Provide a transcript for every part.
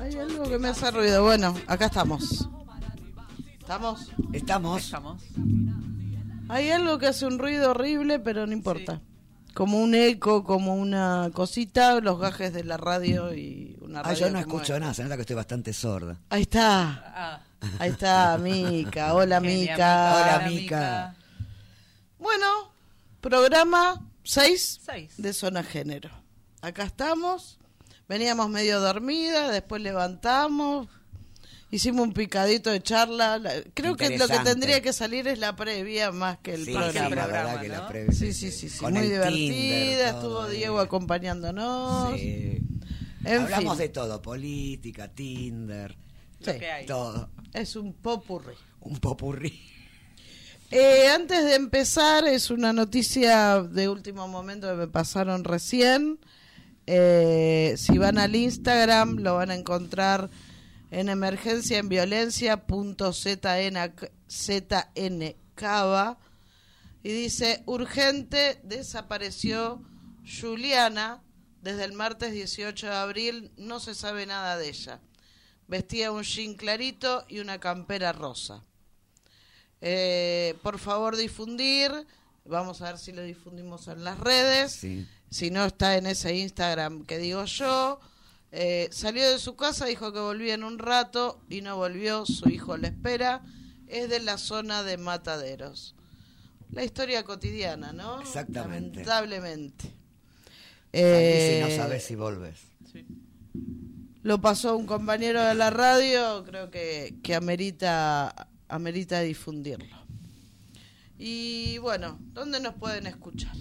Hay algo que me hace ruido. Bueno, acá estamos. ¿Estamos? Estamos. Estamos. Hay algo que hace un ruido horrible, pero no importa. Como un eco, como una cosita, los gajes de la radio y una Ah, radio yo no escucho mueve. nada, se nota que estoy bastante sorda. Ahí está. Ah, Ahí está, Mica. Hola, Mica. Hola, Mica. Bueno, programa 6 Seis. de Zona Género. Acá estamos. Veníamos medio dormida, después levantamos. Hicimos un picadito de charla. La- Creo que lo que tendría que salir es la previa más que el Sí, programa. sí, la que la previa. Sí, sí, sí, sí, Con muy el divertida. Tinder, Estuvo Diego acompañándonos. Sí. En Hablamos fin. de todo, política, Tinder, Sí, Lo que hay. todo. es un popurrí. Un popurrí. Eh, antes de empezar, es una noticia de último momento que me pasaron recién. Eh, si van al Instagram, lo van a encontrar en emergencia en violencia y dice urgente desapareció Juliana desde el martes 18 de abril no se sabe nada de ella. Vestía un jean clarito y una campera rosa eh, por favor difundir. Vamos a ver si lo difundimos en las redes. Sí. Si no está en ese Instagram que digo yo. Eh, salió de su casa, dijo que volvía en un rato y no volvió, su hijo le espera. Es de la zona de Mataderos. La historia cotidiana, ¿no? Exactamente. Lamentablemente. Salís y no Eh, sabes si volves. Sí. Lo pasó un compañero de la radio, creo que, que amerita, amerita difundirlo. Y bueno, ¿dónde nos pueden escuchar?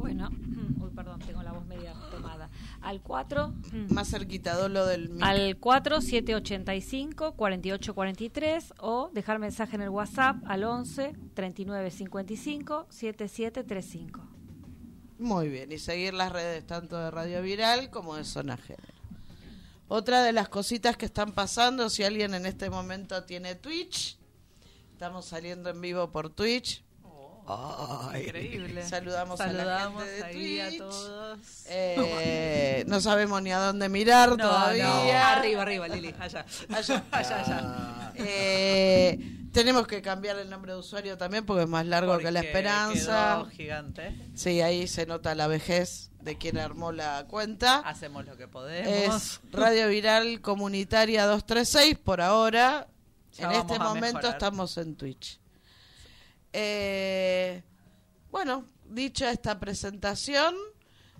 Bueno, uy, perdón, tengo la voz media tomada. Al 4, Más cerquita, lo del mic. al 4 785 4843 o dejar mensaje en el WhatsApp al 11 3955 7735. Muy bien, y seguir las redes tanto de Radio Viral como de Zona Género. Otra de las cositas que están pasando, si alguien en este momento tiene Twitch, estamos saliendo en vivo por Twitch. Ay. Increíble. Saludamos a la Saludamos gente de ahí a Twitch. todos. Eh, no sabemos ni a dónde mirar No, todavía. no, arriba, arriba, Lili, allá. Allá. allá, allá. Eh, tenemos que cambiar el nombre de usuario también porque es más largo que la esperanza. quedó gigante. Sí, ahí se nota la vejez de quien armó la cuenta. Hacemos lo que podemos. Es Radio Viral Comunitaria 236 por ahora. Ya en este momento mejorar. estamos en Twitch. Eh, bueno, dicha esta presentación,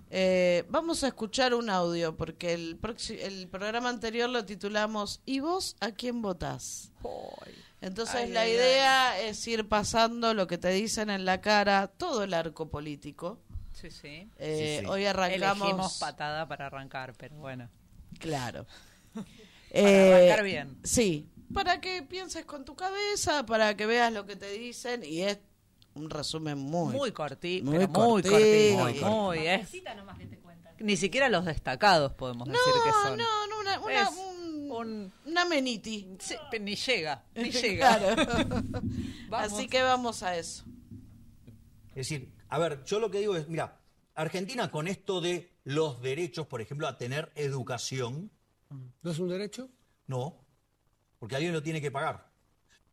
eh, vamos a escuchar un audio porque el, el programa anterior lo titulamos ¿Y vos a quién votás? Entonces Ay, la ay, idea es ir pasando lo que te dicen en la cara, todo el arco político. Sí, sí. Eh, Sí, sí. Hoy arrancamos... Elegimos patada para arrancar, pero bueno. Claro. Para Eh, arrancar bien. Sí, para que pienses con tu cabeza, para que veas lo que te dicen y es un resumen muy... Muy cortito, muy muy, muy cortito. cortito. Muy Muy, cortito. es. Ni siquiera los destacados podemos decir que son. no, no, una, una, Es un- un- una meniti. Sí, ni llega, ni llega. Así que vamos a eso. Es decir, a ver, yo lo que digo es, mira, Argentina con esto de los derechos, por ejemplo, a tener educación, ¿No es un derecho? no, porque alguien lo tiene que pagar.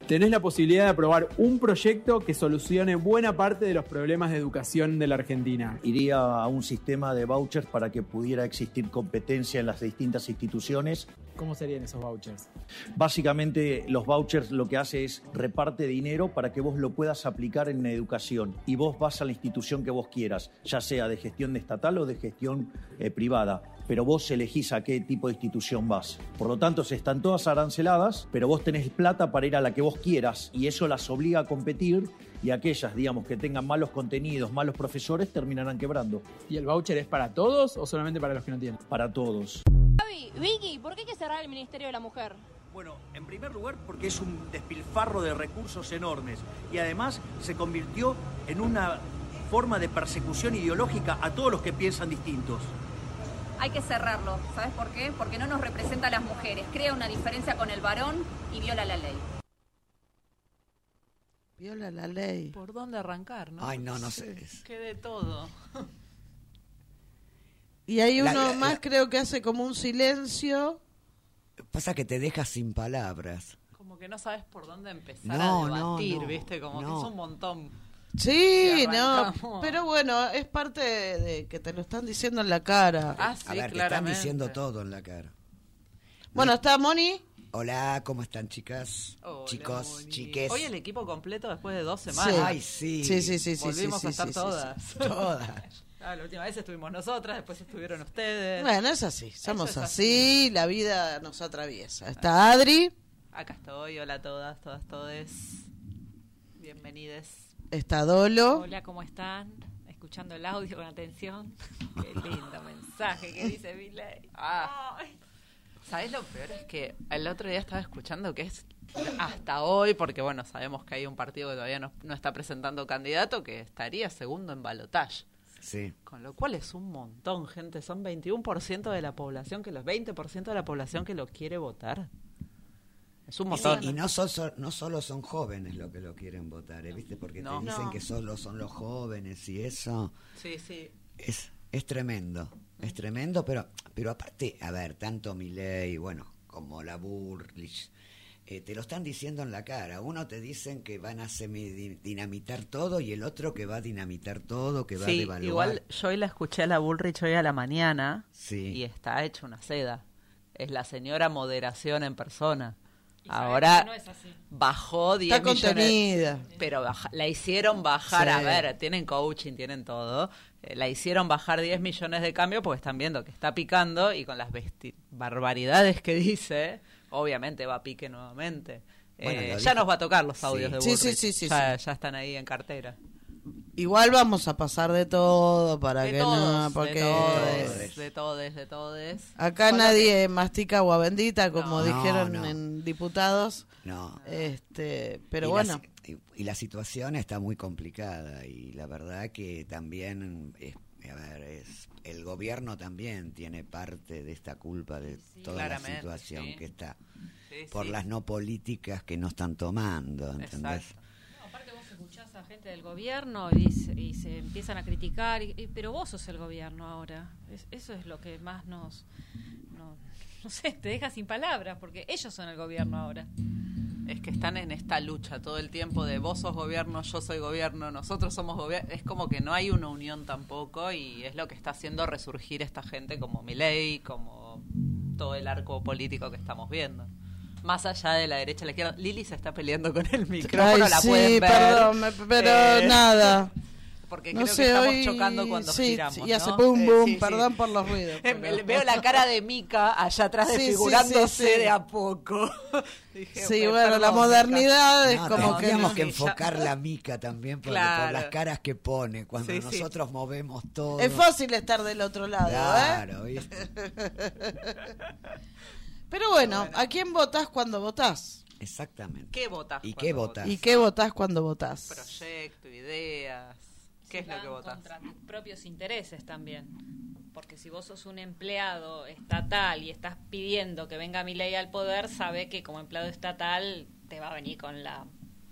Tenés la posibilidad de aprobar un proyecto que solucione buena parte de los problemas de educación de la Argentina. iría a un sistema de vouchers para que pudiera existir competencia en las distintas instituciones. ¿Cómo serían esos vouchers? Básicamente los vouchers lo que hace es reparte dinero para que vos lo puedas aplicar en la educación y vos vas a la institución que vos quieras, ya sea de gestión estatal o de gestión eh, privada, pero vos elegís a qué tipo de institución vas. Por lo tanto, se están todas aranceladas, pero vos tenés plata para ir a la que vos quieras y eso las obliga a competir y aquellas, digamos, que tengan malos contenidos, malos profesores, terminarán quebrando ¿Y el voucher es para todos o solamente para los que no tienen? para todos. Gaby, Vicky, ¿por qué hay que cerrar el Ministerio de la Mujer? Bueno, en primer lugar porque es un despilfarro de recursos enormes y además se convirtió en una forma de persecución ideológica a todos los que piensan distintos. Hay que cerrarlo, ¿sabes por qué? Porque no nos representa a las mujeres, crea una diferencia con el varón y viola la ley. Viola la ley. ¿Por dónde arrancar, no? Ay, no, no sé. Que de todo. Y hay uno la- más, la- creo que hace como un silencio. Pasa que te deja sin palabras. Como que no sabes por dónde empezar No, a no, debatir, no, ¿viste? Como no. que es un montón. Sí, no, pero bueno, es parte de, de que te lo están diciendo en la cara. Ah, sí, A ver, te están claramente. diciendo todo en la cara. Bueno, está Moni. Hola, ¿cómo están chicas? Hola, Chicos, Moni. chiques. Hoy el equipo completo después de dos semanas. Sí. Ay, sí. Sí, sí, sí. Volvimos sí, a sí, estar sí, sí, todas. sí. Todas. Ah, la última vez estuvimos nosotras, después estuvieron ustedes. Bueno, es así, somos es así, la vida nos atraviesa. Está Adri, Acá estoy, hola a todas, todas, todes. Bienvenides. Está Dolo. Hola, ¿cómo están? Escuchando el audio con atención. Qué lindo mensaje que dice Miley. Ah. ¿Sabes lo peor? Es que el otro día estaba escuchando que es hasta hoy, porque bueno, sabemos que hay un partido que todavía no, no está presentando candidato que estaría segundo en balotaje. Sí. Con lo cual es un montón, gente. Son 21% de la población que los 20% de la población que lo quiere votar. Es un Y, no, son, son- no solo son jóvenes los que lo quieren votar, ¿eh? ¿viste? Porque No. te dicen No. que solo son los jóvenes y eso. Sí, sí. Es, es tremendo, es tremendo, pero, pero aparte, a ver, tanto Milei, bueno, como la Burlich, eh, te lo están diciendo en la cara. Uno te dicen que van a dinamitar todo y el otro que va a dinamitar todo, que va a devaluar. igual yo hoy la escuché a la Bullrich hoy a la mañana Sí. y está hecha una seda. Es la señora moderación en persona. Ahora no es así. bajó 10 Está millones. contenida. Pero baja- la hicieron bajar, a Sí. ver, tienen coaching, tienen todo. Eh, la hicieron bajar 10 millones de cambio porque están viendo que está picando y con las besti- barbaridades que dice, obviamente va a pique nuevamente. Bueno, Eh, ya nos va a tocar los audios Sí. de Sí, Bullrich. sí, sí, sí, ya, ya están ahí en cartera. Igual vamos a pasar de todo para de que todos, no, porque de todes, de todes, de todes. acá nadie mastica agua bendita, como No, dijeron no. en diputados. No. Este, pero y bueno, La, y, y la situación está muy complicada y la verdad que también, es, a ver, es, el gobierno también tiene parte de esta culpa de toda la situación sí. que está Sí, por sí. las no políticas que no están tomando, ¿entendés? Exacto. No, aparte vos escuchás a gente del gobierno y se, empiezan a criticar, y- pero vos sos el gobierno ahora. Es- eso es lo que más nos... No, no sé, te deja sin palabras, porque ellos son el gobierno ahora. Es que están en esta lucha todo el tiempo de vos sos gobierno, yo soy gobierno, nosotros somos gobierno. Es como que no hay una unión tampoco y es lo que está haciendo resurgir esta gente como Milei, como todo el arco político que estamos viendo. Más allá de la derecha a la izquierda. Lili se está peleando con el micrófono, Ay, la sí, pueden ver. perdón, pero Eh, nada. Porque No creo sé, que estamos hoy chocando cuando sí, giramos. sí, y ¿no? hace boom, Eh, boom, sí. perdón por los ruidos. Eh, pero- Veo la cara de Mica allá atrás desfigurándose sí, sí. de a poco. Dije, Sí, "Pe- bueno, la perdón, modernidad es No, como que... tendríamos no- que enfocar la mica también por, Claro. por las caras que pone cuando Sí, sí. nosotros movemos todo. Es fácil estar del otro lado, ¿eh? Claro, ¿viste? Pero bueno, ¿a quién votás cuando votás? Exactamente. ¿Qué votas? ¿Y qué votas? ¿Y qué votás cuando votás? Proyecto, ideas. ¿Qué es lo que votas? Contra tus propios intereses también. Porque si vos sos un empleado estatal y estás pidiendo que venga mi ley al poder, sabe que como empleado estatal te va a venir con la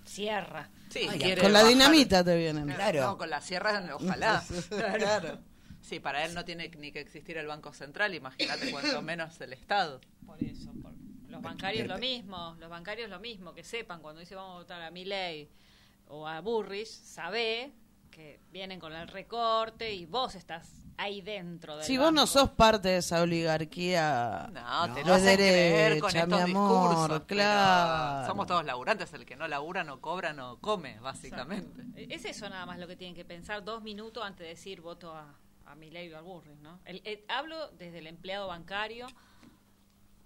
sierra. Sí, Ay, Con la bajar- dinamita te vienen. Claro. No, con la sierra, ojalá. claro. Sí, para él no tiene ni que existir el Banco Central, imagínate cuanto menos el Estado. Por eso, por- los bancarios lo mismo, los bancarios lo mismo, que sepan cuando dice vamos a votar a Milei o a Burrich, sabe que vienen con el recorte y vos estás ahí dentro del Si vos no banco. sos parte de esa oligarquía... No, te No. lo creer con derecha, estos mi amor, discursos. claro. Somos todos laburantes, el que no labura no cobra, no come, básicamente. Eh, Es eso nada más lo que tienen que pensar dos minutos antes de decir voto a, a Milei o a Burrich, ¿no? El- el- hablo desde el empleado bancario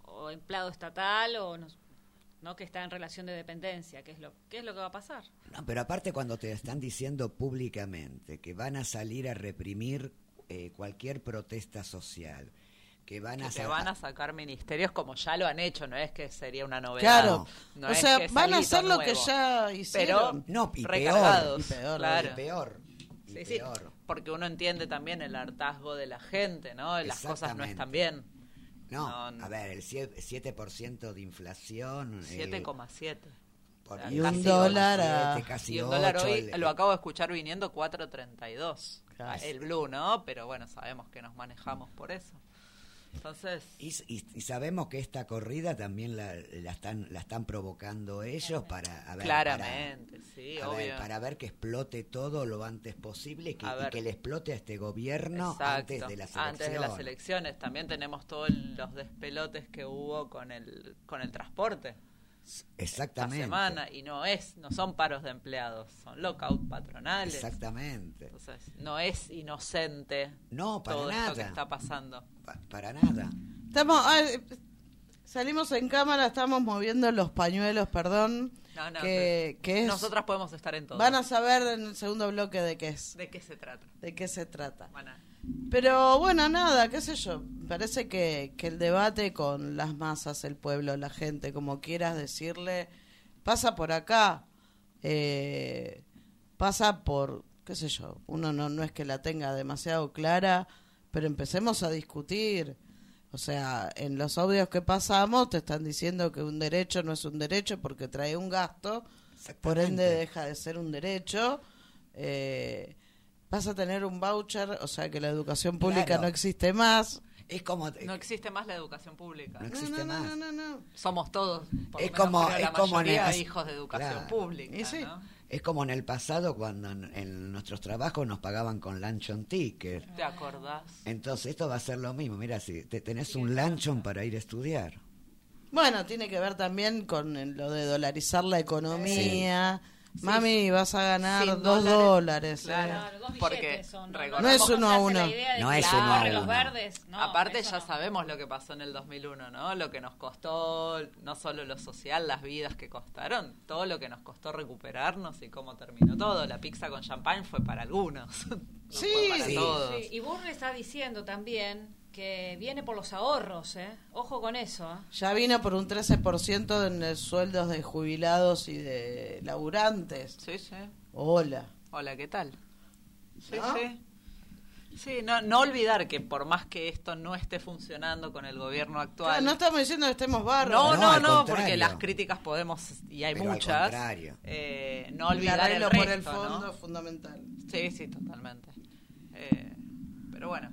o empleado estatal o no, no que está en relación de dependencia, que es lo qué es lo que va a pasar. No, pero aparte cuando te están diciendo públicamente que van a salir a reprimir eh, cualquier protesta social, que van Que a te sa- van a sacar ministerios como ya lo han hecho, no es que sería una novedad. Claro, No o es sea, que van a hacer lo que nuevo. ya hicieron. No, y peor, y peor, claro. y peor, Sí, sí, peor. porque uno entiende también el hartazgo de la gente, ¿no? Las cosas no están bien. No, No, no. a ver, el sie- 7% de inflación. eh, 7,7. por- Y un casi dólar a- casi Y un dólar ocho, hoy el- lo acabo de escuchar viniendo 4.32. Claro. El blue, ¿no? Pero bueno, sabemos que nos manejamos por eso. Entonces, Y, y- y sabemos que esta corrida también la, la están la están provocando ellos para a ver, claramente, sí, para, a ver, para ver que explote todo lo antes posible y que, y le explote a este gobierno Exacto, antes de las elecciones. Antes de las elecciones. También tenemos todos los despelotes que hubo con el, con el transporte esta Exactamente. semana. Y no es, no son paros de empleados, son lockout patronales. Exactamente. Entonces, no es inocente No, para todo esto que nada. está pasando. Pa- para nada. Estamos, salimos en cámara, estamos moviendo los pañuelos, perdón. No, no, que, que es, Nosotras podemos estar en todo. van a saber en el segundo bloque de qué es, ¿De qué se trata? de qué se trata. A- Pero bueno, nada, qué sé yo. Parece que, que el debate con las masas, el pueblo, la gente, como quieras decirle, pasa por acá. Eh, pasa por, qué sé yo, uno no, no es que la tenga demasiado clara, pero empecemos a discutir. O sea, en los audios que pasamos te están diciendo que un derecho no es un derecho porque trae un gasto, por ende deja de ser un derecho. Eh, vas a tener un voucher, o sea que la educación pública Claro. no existe más. Es como No existe más la educación pública. no existe no, no, más. no, no, no. Somos todos, por lo Es menos como- la es como en el- hijos de educación Claro. pública. Es como en el pasado cuando en, en nuestros trabajos nos pagaban con luncheon ticket. ¿Te acordás? Entonces esto va a ser lo mismo. Mira, si te tenés un luncheon para ir a estudiar. Bueno, tiene que ver también con lo de dolarizar la economía. Mami, vas a ganar Sin dos dólares. Claro. eh. Claro, dos Porque son. No es uno a uno. No es uno a uno. verdes. No, Aparte ya no. sabemos lo que pasó en el 2001, ¿no? Lo que nos costó, no solo lo social, las vidas que costaron, todo lo que nos costó recuperarnos y cómo terminó todo. La pizza con champán fue para algunos, no Sí. fue para Sí. todos. Sí, y Burri está diciendo también que viene por los ahorros, ¿eh? Ojo con eso, ¿eh? Ya vino por un 13% en los sueldos de jubilados y de laburantes. Sí, sí. Hola. Hola, ¿qué tal? Sí, ¿No? sí. Sí, no, no olvidar que por más que esto no esté funcionando con el gobierno actual... Claro, no estamos diciendo que estemos barros. No, No, no, al porque las críticas podemos, y hay Pero al muchas, contrario. eh, no olvidar el resto, por el fondo fundamental. Sí, sí, totalmente. Eh, pero bueno,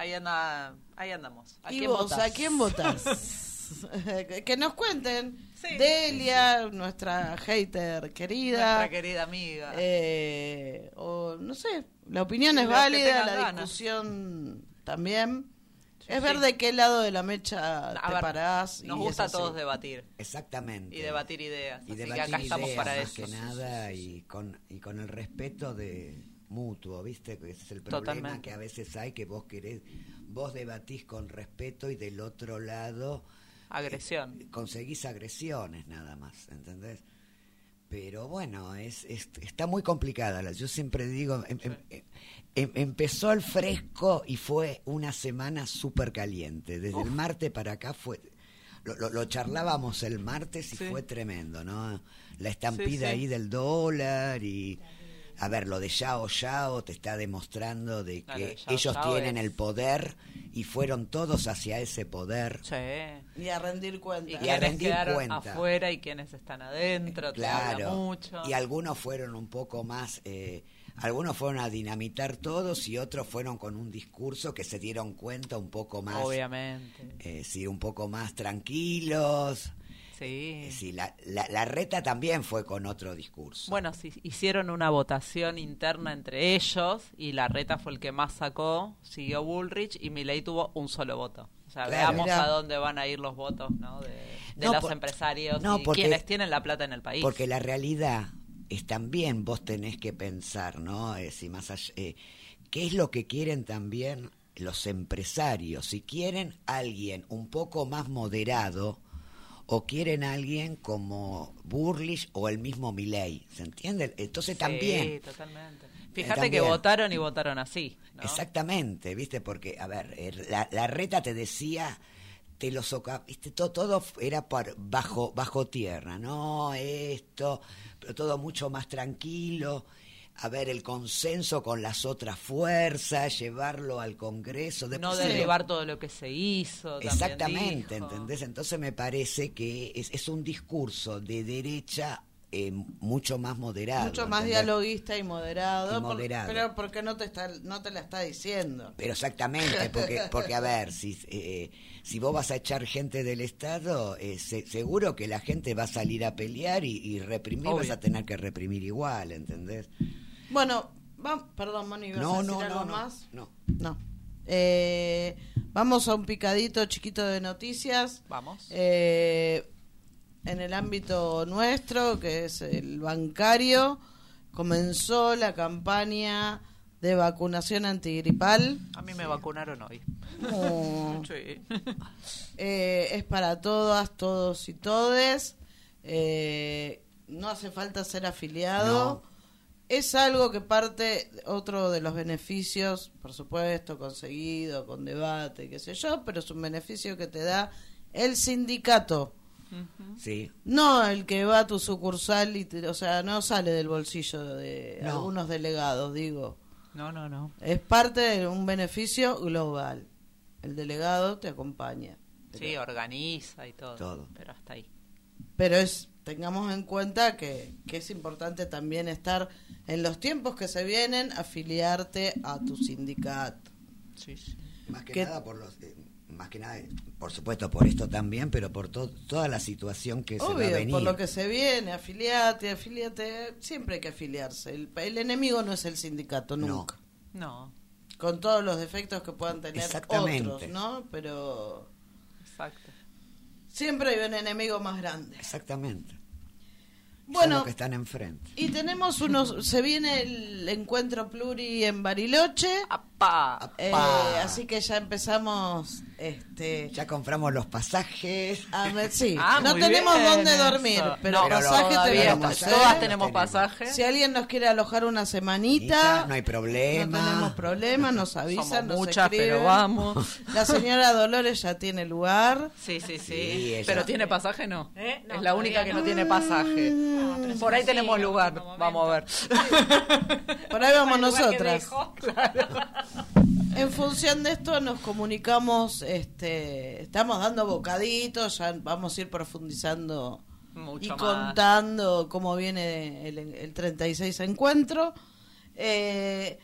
ahí anda, ahí andamos. ¿A ¿Y quién vos, votás? a quién votás? que nos cuenten. Sí. Delia, nuestra hater querida. Nuestra querida amiga. Eh, o no sé, la opinión es válida, la ganas. discusión también. es sí. ver de qué lado de la mecha A te ver, parás. Nos y gusta a todos debatir Exactamente. y debatir ideas. Y así debatir que acá estamos para más eso. que nada y con, y con el respeto de mutuo, ¿viste? Que ese es el problema Totalmente. que a veces hay, que vos querés, vos debatís con respeto y del otro lado Agresión. eh, conseguís agresiones nada más, ¿entendés? Pero bueno, es, es- está muy complicada. Yo siempre digo, em- em- em- empezó el fresco y fue una semana súper caliente. Desde el martes para acá fue... Lo, lo- lo charlábamos el martes y Sí. fue tremendo, ¿no? La estampida Sí, sí. ahí del dólar y... A ver, lo de Yao Yao te está demostrando de que Yao ellos Yao tienen es- el poder y fueron todos hacia ese poder. Sí. Y a rendir cuenta. Y a rendir cuenta. afuera y quienes están adentro, te habla Claro. mucho. Y algunos fueron un poco más, eh, algunos fueron a dinamitar todos y otros fueron con un discurso que se dieron cuenta un poco más, Obviamente. eh, sí, un poco más tranquilos. Sí. Sí, la, la, la reta también fue con otro discurso. Bueno, sí, hicieron una votación interna entre ellos y la reta fue el que más sacó, siguió Bullrich y Milei tuvo un solo voto. O sea, Claro. veamos a dónde van a ir los votos ¿no? de, de No, los por- empresarios no, y porque- quienes tienen la plata en el país. Porque la realidad es también, vos tenés que pensar, ¿no? Eh, si más allá- eh, ¿Qué es lo que quieren también los empresarios? Si quieren alguien un poco más moderado o quieren alguien como Burlish o el mismo Milley, ¿se entiende? Entonces Sí, también... totalmente. Fíjate que también. votaron y votaron así. ¿no? Exactamente, ¿viste? Porque, a ver, eh, la, la reta te decía, te lo soca, ¿viste? Todo, todo era por bajo, bajo tierra, ¿no? Esto, pero todo mucho más tranquilo. A ver, el consenso con las otras fuerzas, llevarlo al Congreso. no después- derribar todo lo que se hizo. Exactamente, dijo. ¿entendés? Entonces me parece que es, es un discurso de derecha eh, mucho más moderado. Mucho más ¿entendés? dialoguista y moderado. Y por- pero porque no te está, no te la está diciendo. Pero exactamente, porque, porque a ver, si, eh, si vos vas a echar gente del Estado, eh, se- seguro que la gente va a salir a pelear y, y reprimir, Obvio. vas a tener que reprimir igual, ¿entendés? Bueno, va, perdón, Moni, ¿ibas a No, decir no, algo no, no, más? no. No. Eh, vamos a un picadito chiquito de noticias. Vamos. Eh, en el ámbito nuestro, que es el bancario, comenzó la campaña de vacunación antigripal. A mí me vacunaron hoy. Oh. Sí. Eh, es para todas, todos y todes. Eh, no hace falta ser afiliado. Es algo que parte, otro de los beneficios, por supuesto, conseguido con debate, qué sé yo, pero es un beneficio que te da el sindicato. Sí, No el que va a tu sucursal y, te- o sea, no sale del bolsillo de No. algunos delegados, digo. No, no, no. Es parte de un beneficio global. El delegado te acompaña. Sí, organiza y todo. Todo. Pero hasta ahí. Pero es tengamos en cuenta que, que es importante también estar en los tiempos que se vienen, afiliarte a tu sindicato. Sí, sí. más que ¿Qué- nada por los... eh, más que nada, por supuesto, por esto también, pero por to- toda la situación que se va a Obvio, venir. por lo que se viene, afiliate, afiliate, siempre hay que afiliarse. El, el enemigo no es el sindicato, No. nunca. No, Con todos los defectos que puedan tener Exactamente. otros, ¿no? Pero exacto. siempre hay un enemigo más grande. Exactamente. Son Bueno, los que están enfrente. y tenemos unos, se viene el encuentro pluri en Bariloche, ¡Apa! eh, Pa. así que ya empezamos, este, Ya compramos los pasajes. a ver, sí, Ah, no tenemos bien dónde eso. dormir, pero No, pasaje todavía tenemos. ¿eh? Todas tenemos Tenemos. pasaje. Si alguien nos quiere alojar una semanita, No hay problema. No tenemos problema, nos avisan, Somos nos muchas, escriben. pero vamos. La señora Dolores ya tiene lugar. Sí, sí, sí. Sí, ella- pero tiene pasaje, no. ¿Eh? No, es la única que no no. tiene pasaje. Mm. Por ahí sí, tenemos en lugar. Vamos a ver. Por ahí vamos nosotras. dejó. En función de esto nos comunicamos, este, estamos dando bocaditos, ya vamos a ir profundizando Mucho y más. contando cómo viene el, el 36 encuentro. Eh,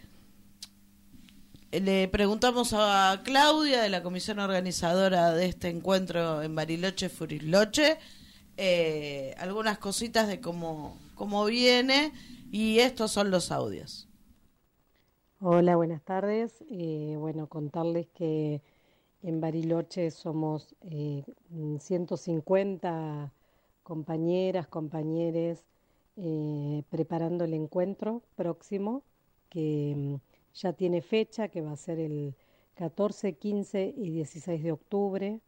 le preguntamos a Claudia de la comisión organizadora de este encuentro en Bariloche Furisloche eh, algunas cositas de cómo, cómo viene y estos son los audios. Hola, buenas tardes. Eh, bueno, contarles que en Bariloche somos eh, 150 compañeras, compañeros eh, preparando el encuentro próximo, que mm, ya tiene fecha, que va a ser el 14, 15 y 16 de octubre,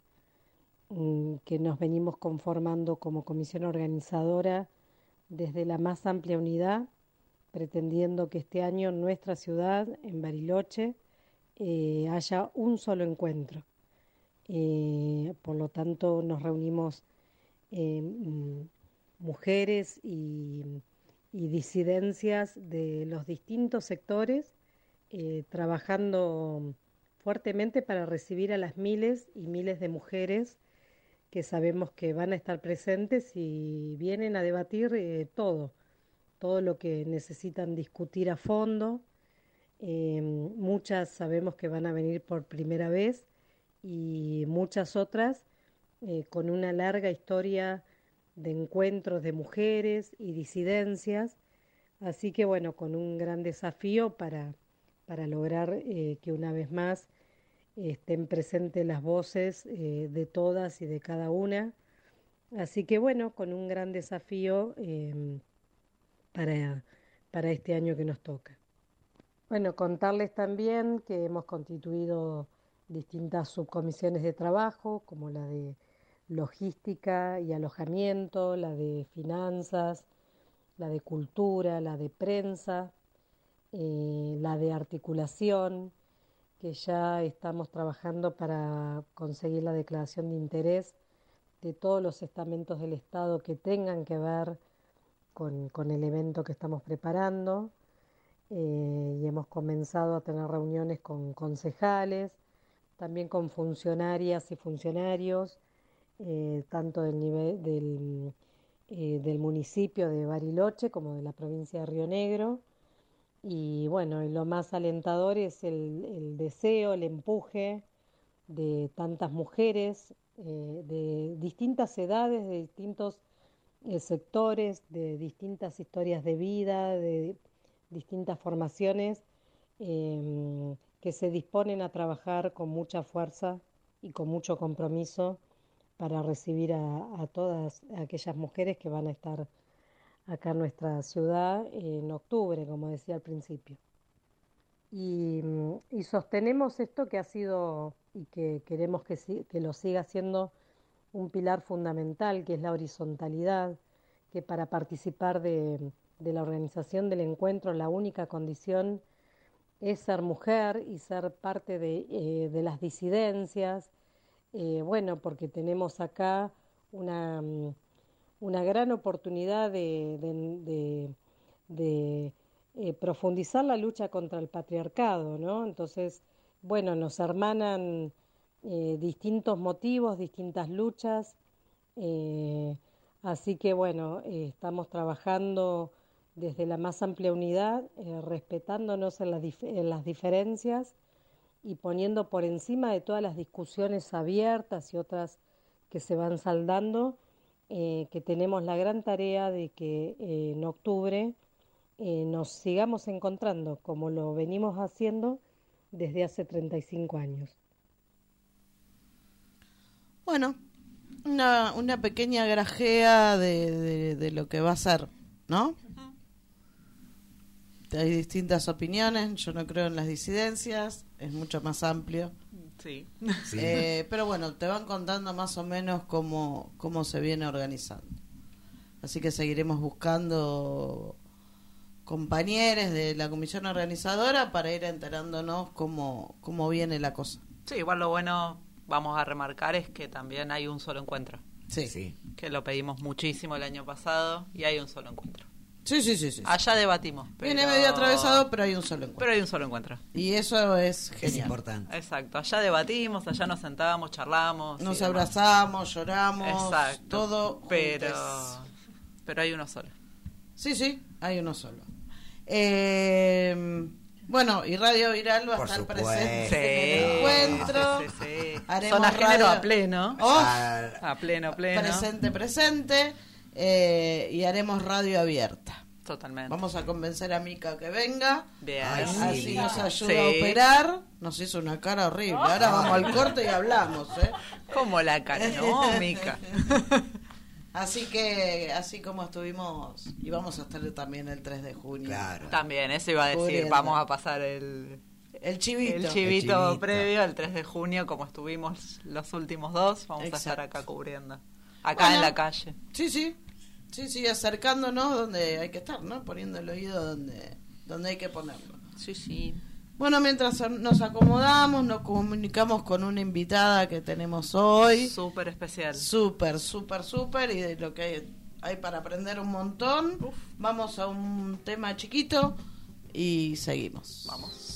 mm, que nos venimos conformando como comisión organizadora desde la más amplia unidad pretendiendo que este año en nuestra ciudad, en Bariloche, eh, haya un solo encuentro. Eh, por lo tanto, nos reunimos eh, mujeres y, y disidencias de los distintos sectores, trabajando fuertemente para recibir a las miles y miles de mujeres que sabemos que van a estar presentes y vienen a debatir todo todo lo que necesitan discutir a fondo. Eh, muchas sabemos que van a venir por primera vez y muchas otras eh, con una larga historia de encuentros de mujeres y disidencias. Así que bueno, con un gran desafío para, para lograr eh, que una vez más estén presentes las voces eh, de todas y de cada una. Así que bueno, con un gran desafío eh, para, para este año que nos toca. Bueno, contarles también que hemos constituido distintas subcomisiones de trabajo, como la de logística y alojamiento, la de finanzas, la de cultura, la de prensa, eh, la de articulación, que ya estamos trabajando para conseguir la declaración de interés de todos los estamentos del Estado que tengan que ver con, el evento que estamos preparando eh, y hemos comenzado a tener reuniones con concejales, también con funcionarias y funcionarios, eh, tanto del nivel del eh, del municipio de Bariloche como de la provincia de Río Negro. Y bueno, y lo más alentador es el, deseo, el empuje de tantas mujeres de distintas edades, de distintos sectores, de distintas historias de vida, de distintas formaciones, em, que se disponen a trabajar con mucha fuerza y con mucho compromiso para recibir a, todas aquellas mujeres que van a estar acá en nuestra ciudad en octubre, como decía al principio. Y, mm, y sostenemos esto que ha sido y que queremos que, que lo siga siendo un pilar fundamental, que es la horizontalidad, que para participar de, la organización del encuentro la única condición es ser mujer y ser parte de, eh, las disidencias, eh, bueno, porque tenemos acá una, mm, una gran oportunidad de, eh, profundizar la lucha contra el patriarcado, ¿no? Entonces, bueno, nos hermanan eh, distintos motivos, distintas luchas, eh, así que bueno, eh, estamos trabajando desde la más amplia unidad, respetándonos en las, dif- en las diferencias y poniendo por encima de todas las discusiones abiertas y otras que se van saldando, que tenemos la gran tarea de que en octubre nos sigamos encontrando como lo venimos haciendo desde hace 35 años. Bueno, una, una pequeña grajea de, de- de lo que va a ser, ¿no? Hay distintas opiniones, yo no creo en las disidencias, es mucho más amplio. Sí. Eh, pero bueno, te van contando más o menos cómo, cómo se viene organizando. Así que seguiremos buscando compañeros de la comisión organizadora para ir enterándonos cómo, cómo viene la cosa. Sí, igual lo bueno, vamos a remarcar, es que también hay un solo encuentro. Sí. Sí. Que lo pedimos muchísimo el año pasado y hay un solo encuentro. Sí, sí, sí. sí. Allá debatimos. Pero... Viene medio atravesado, pero hay un solo encuentro. Pero hay un solo encuentro. Y eso es Es genial. importante. Exacto. Allá debatimos, allá nos sentábamos, charlamos. Nos abrazamos, lloramos, Exacto. todo. Pero, pero hay uno solo. Sí, sí, hay uno solo. Eh, bueno, y Radio Viral va a estar supuesto. presente en el encuentro. Sí, sí, sí. Haremos Zona género radio- a pleno. Oh, Ah, A pleno, pleno. presente, presente. eh, y haremos radio abierta. Totalmente. Vamos a convencer a Mica que venga. Bien. Ay, sí, Así Mica. nos ayuda Sí. a operar. Nos hizo una cara horrible. Ahora vamos al corte y hablamos, ¿eh? Como la canómica. Así que, así como estuvimos, y vamos a estar también el 3 de junio. Claro. También, eso iba a decir. Vamos a pasar el, El chivito. el El chivito previo, el 3 de junio, como estuvimos los últimos dos. Vamos a estar acá cubriendo. Acá Bueno. en la calle. Sí, sí. Sí, sí, acercándonos donde hay que estar, ¿no? Poniendo el oído donde, donde hay que ponerlo. Sí, sí. Bueno, mientras nos acomodamos, nos comunicamos con una invitada que tenemos hoy. Súper especial. Súper, súper, súper. Y de lo que hay, hay para aprender un montón. Vamos a un tema chiquito y seguimos. Vamos.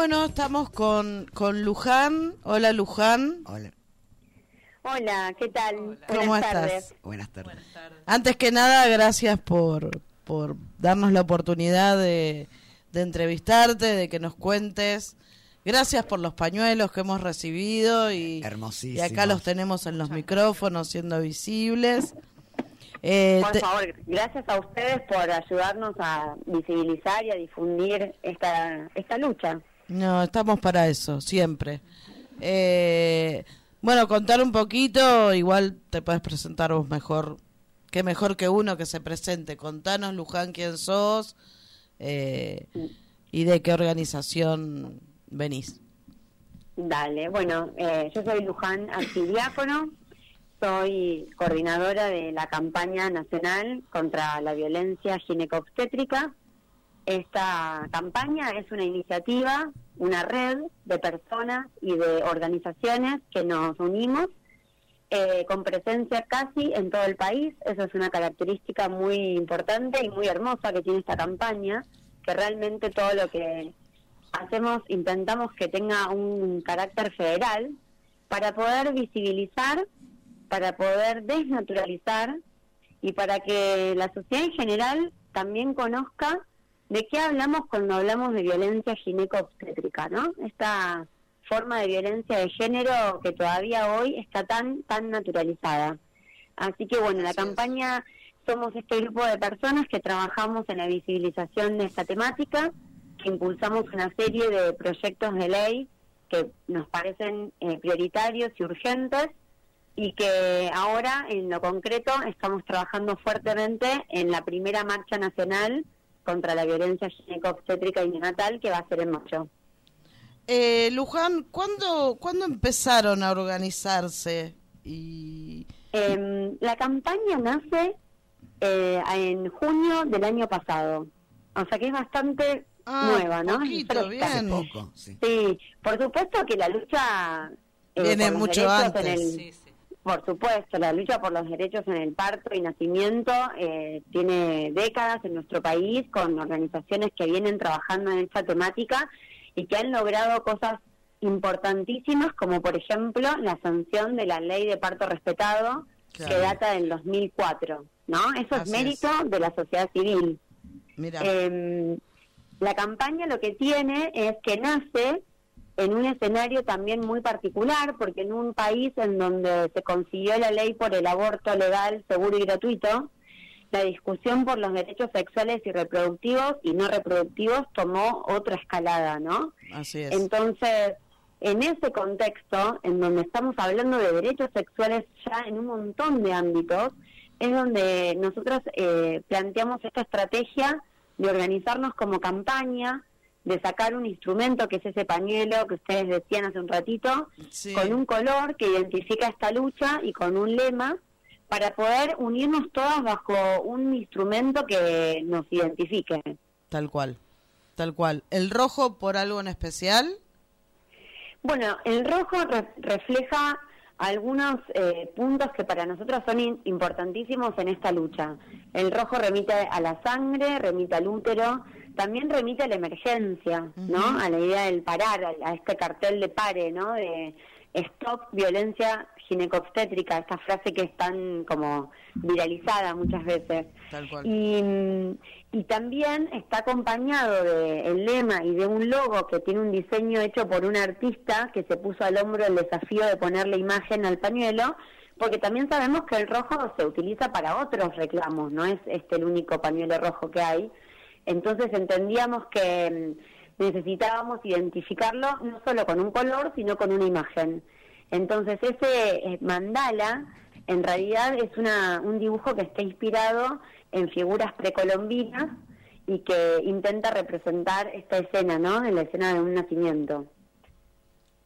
Bueno, estamos con, con Luján. Hola, Luján. Hola. Hola, ¿qué tal? ¿Cómo Buenas estás? tardes. Buenas tardes. Antes que nada, gracias por, por darnos la oportunidad de, de entrevistarte, de que nos cuentes Gracias por los pañuelos que hemos recibido y, Hermosísimos. y acá los tenemos en los micrófonos siendo visibles. Eh, Por te- favor, gracias a ustedes por ayudarnos a visibilizar y a difundir esta, esta lucha. No, estamos para eso, siempre. Eh, bueno, contar un poquito, igual te puedes presentar vos mejor, que mejor que uno que se presente. Contanos, Luján, quién sos eh, y de qué organización venís. Dale, bueno, eh, yo soy Luján Arcidiácono, soy coordinadora de la campaña nacional contra la violencia ginecobstétrica. Esta campaña es una iniciativa, una red de personas y de organizaciones que nos unimos eh, con presencia casi en todo el país. Eso es una característica muy importante y muy hermosa que tiene esta campaña, que realmente todo lo que hacemos, intentamos que tenga un carácter federal para poder visibilizar, para poder desnaturalizar y para que la sociedad en general también conozca de qué hablamos cuando hablamos de violencia gineco-obstétrica, ¿no? Esta forma de violencia de género que todavía hoy está tan tan naturalizada. Así que bueno, la campaña somos este grupo de personas que trabajamos en la visibilización de esta temática, que impulsamos una serie de proyectos de ley que nos parecen eh, prioritarios y urgentes y que ahora en lo concreto estamos trabajando fuertemente en la primera marcha nacional contra la violencia gineco-obstétrica y neonatal que va a ser en mayo. Eh, Luján, ¿cuándo, ¿cuándo empezaron a organizarse? Y Em, la campaña nace eh, en junio del año pasado, o sea que es bastante Ah, nueva, ¿no? poquito, bien. Hace poco, sí. Sí, por supuesto que la lucha eh, Viene mucho antes. en el- Sí, sí. Por supuesto, la lucha por los derechos en el parto y nacimiento eh, tiene décadas en nuestro país con organizaciones que vienen trabajando en esta temática y que han logrado cosas importantísimas como por ejemplo la sanción de la ley de parto respetado que data del 2004, ¿no? Eso Así es mérito de la sociedad civil. mira, Eh, la campaña lo que tiene es que nace en un escenario también muy particular, porque en un país en donde se consiguió la ley por el aborto legal, seguro y gratuito, la discusión por los derechos sexuales y reproductivos y no reproductivos tomó otra escalada, ¿no? así es. Entonces, en ese contexto, en donde estamos hablando de derechos sexuales ya en un montón de ámbitos, es donde nosotros eh, planteamos esta estrategia de organizarnos como campaña, de sacar un instrumento que es ese pañuelo que ustedes decían hace un ratito, Sí. con un color que identifica esta lucha y con un lema para poder unirnos todas bajo un instrumento que nos identifique. Tal cual, tal cual. ¿El rojo por algo en especial? Bueno, el rojo re- refleja algunos eh, puntos que para nosotros son importantísimos en esta lucha. El rojo remite a la sangre, remite al útero, también remite a la emergencia, ¿no? A la idea del parar, a, a este cartel de pare, ¿no? De stop violencia ginecobstétrica, esta frase que es tan como viralizada muchas veces. Tal cual. Y, mm, y también está acompañado del lema y de un logo que tiene un diseño hecho por un artista que se puso al hombro el desafío de ponerle imagen al pañuelo, porque también sabemos que el rojo se utiliza para otros reclamos, no es este el único pañuelo rojo que hay. Entonces entendíamos que mm, necesitábamos identificarlo no solo con un color, sino con una imagen. Entonces ese eh, mandala en realidad es una, un dibujo que está inspirado en figuras precolombinas y que intenta representar esta escena, ¿no? En la escena de un nacimiento.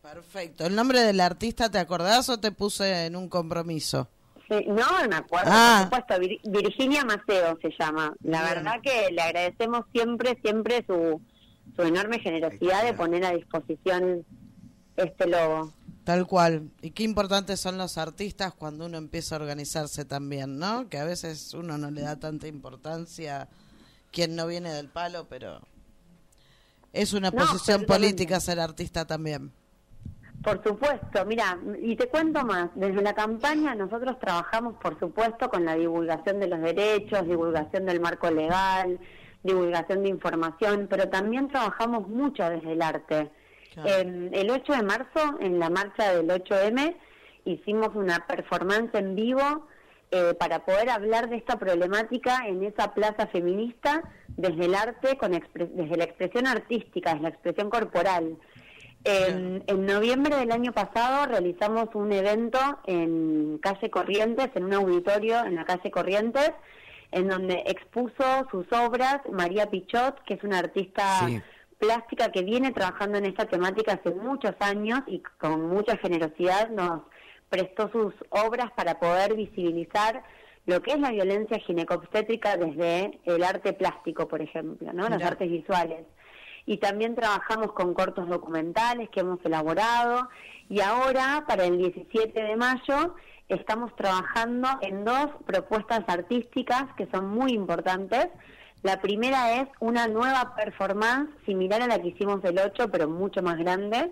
Perfecto. ¿El nombre del artista te acordás o te puse en un compromiso? Sí, no, me acuerdo, Ah. por supuesto, Vir- Virginia Maceo se llama. La Bien. verdad que le agradecemos siempre, siempre su, su enorme generosidad de poner a disposición este logo. Tal cual. Y qué importantes son los artistas cuando uno empieza a organizarse también, ¿no? Que a veces uno no le da tanta importancia quien no viene del palo, pero es una No, posición política ser artista también. Por supuesto, mira, y te cuento más, desde la campaña nosotros trabajamos, por supuesto, con la divulgación de los derechos, divulgación del marco legal, divulgación de información, pero también trabajamos mucho desde el arte. Eh, el 8 de marzo, en la marcha del 8M, hicimos una performance en vivo eh, para poder hablar de esta problemática en esa plaza feminista desde el arte, con desde la expresión artística, desde la expresión corporal. En, en, noviembre del año pasado realizamos un evento en calle Corrientes, en un auditorio en la calle Corrientes, en donde expuso sus obras María Pichot, que es una artista plástica que viene trabajando en esta temática hace muchos años y con mucha generosidad nos prestó sus obras para poder visibilizar lo que es la violencia ginecobstétrica desde el arte plástico, por ejemplo, ¿no? Las artes visuales y también trabajamos con cortos documentales que hemos elaborado y ahora para el 17 de mayo estamos trabajando en dos propuestas artísticas que son muy importantes. La primera es una nueva performance similar a la que hicimos el 8, pero mucho más grande,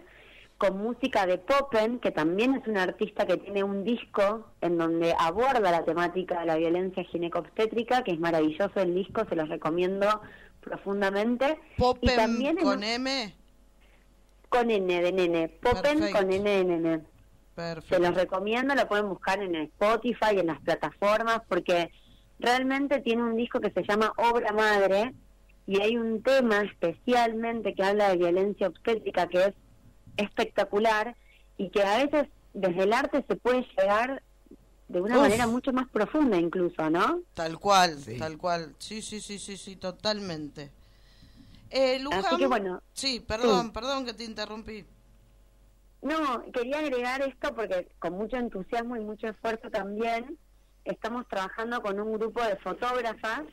con música de Poppen, que también es una artista que tiene un disco en donde aborda la temática de la violencia ginecobstétrica, que es maravilloso el disco, se los recomiendo profundamente. Popen y también con M. Con N de nene. Popen con N de nene. Se los recomiendo, lo pueden buscar en Spotify, en las plataformas, porque realmente tiene un disco que se llama Obra Madre y hay un tema especialmente que habla de violencia obstétrica que es espectacular y que a veces desde el arte se puede llegar de una manera mucho más profunda incluso, ¿no? Tal cual, tal cual. Sí, sí, sí, sí, sí, totalmente. Eh, Luján, Así que bueno. Sí, perdón, perdón que te interrumpí. No, quería agregar esto porque con mucho entusiasmo y mucho esfuerzo también estamos trabajando con un grupo de fotógrafas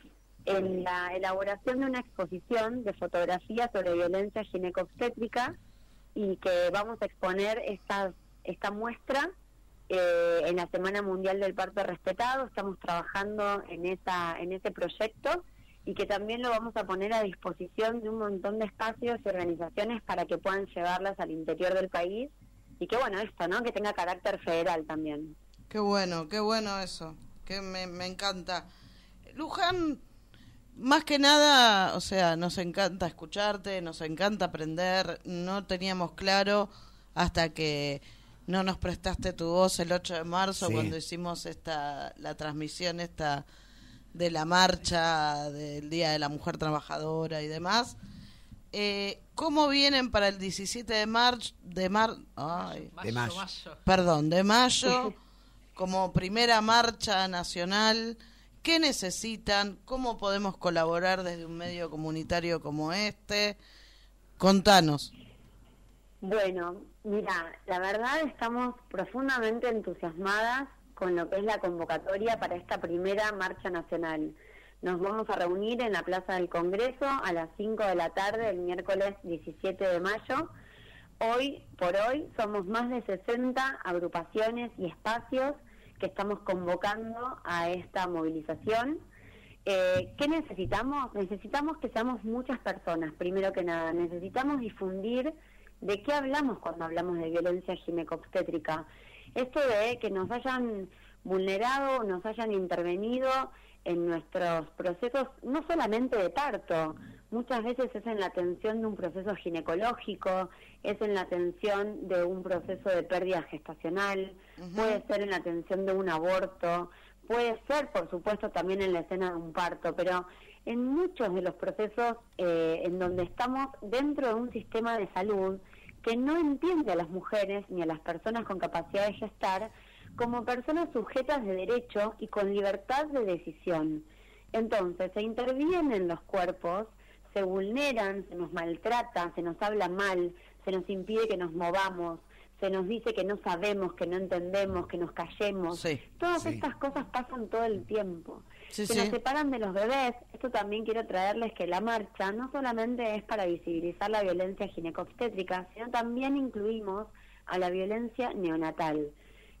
en la elaboración de una exposición de fotografía sobre violencia ginecobstétrica y que vamos a exponer esta, esta muestra eh, en la Semana Mundial del Parto Respetado. Estamos trabajando en, esa, en ese proyecto y que también lo vamos a poner a disposición de un montón de espacios y organizaciones para que puedan llevarlas al interior del país y que bueno esto, ¿no? Que tenga carácter federal también. Qué bueno, qué bueno eso, que me, me encanta. Luján, más que nada, o sea, nos encanta escucharte, nos encanta aprender, no teníamos claro hasta que no nos prestaste tu voz el 8 de marzo cuando hicimos esta la transmisión esta de la marcha del Día de la Mujer Trabajadora y demás. Eh, ¿Cómo vienen para el 17 de marzo? De, mar, de mayo. Perdón, de mayo, como primera marcha nacional. ¿Qué necesitan? ¿Cómo podemos colaborar desde un medio comunitario como este? Contanos. Bueno, mira, la verdad estamos profundamente entusiasmadas con lo que es la convocatoria para esta primera marcha nacional. Nos vamos a reunir en la Plaza del Congreso a las 5 de la tarde el miércoles 17 de mayo. Hoy por hoy somos más de 60 agrupaciones y espacios que estamos convocando a esta movilización. Eh, ¿Qué necesitamos? Necesitamos que seamos muchas personas, primero que nada. Necesitamos difundir ¿De qué hablamos cuando hablamos de violencia ginecobstétrica? Esto de que nos hayan vulnerado, nos hayan intervenido en nuestros procesos, no solamente de parto, muchas veces es en la atención de un proceso ginecológico, es en la atención de un proceso de pérdida gestacional, puede ser en la atención de un aborto, puede ser, por supuesto, también en la escena de un parto, pero en muchos de los procesos eh, en donde estamos dentro de un sistema de salud que no entiende a las mujeres ni a las personas con capacidad de gestar como personas sujetas de derecho y con libertad de decisión. Entonces, se intervienen en los cuerpos, se vulneran, se nos maltrata, se nos habla mal, se nos impide que nos movamos, se nos dice que no sabemos, que no entendemos, que nos callemos. Todas estas cosas pasan todo el tiempo. se nos separan de los bebés. Esto también quiero traerles que la marcha no solamente es para visibilizar la violencia ginecobstétrica, sino también incluimos a la violencia neonatal.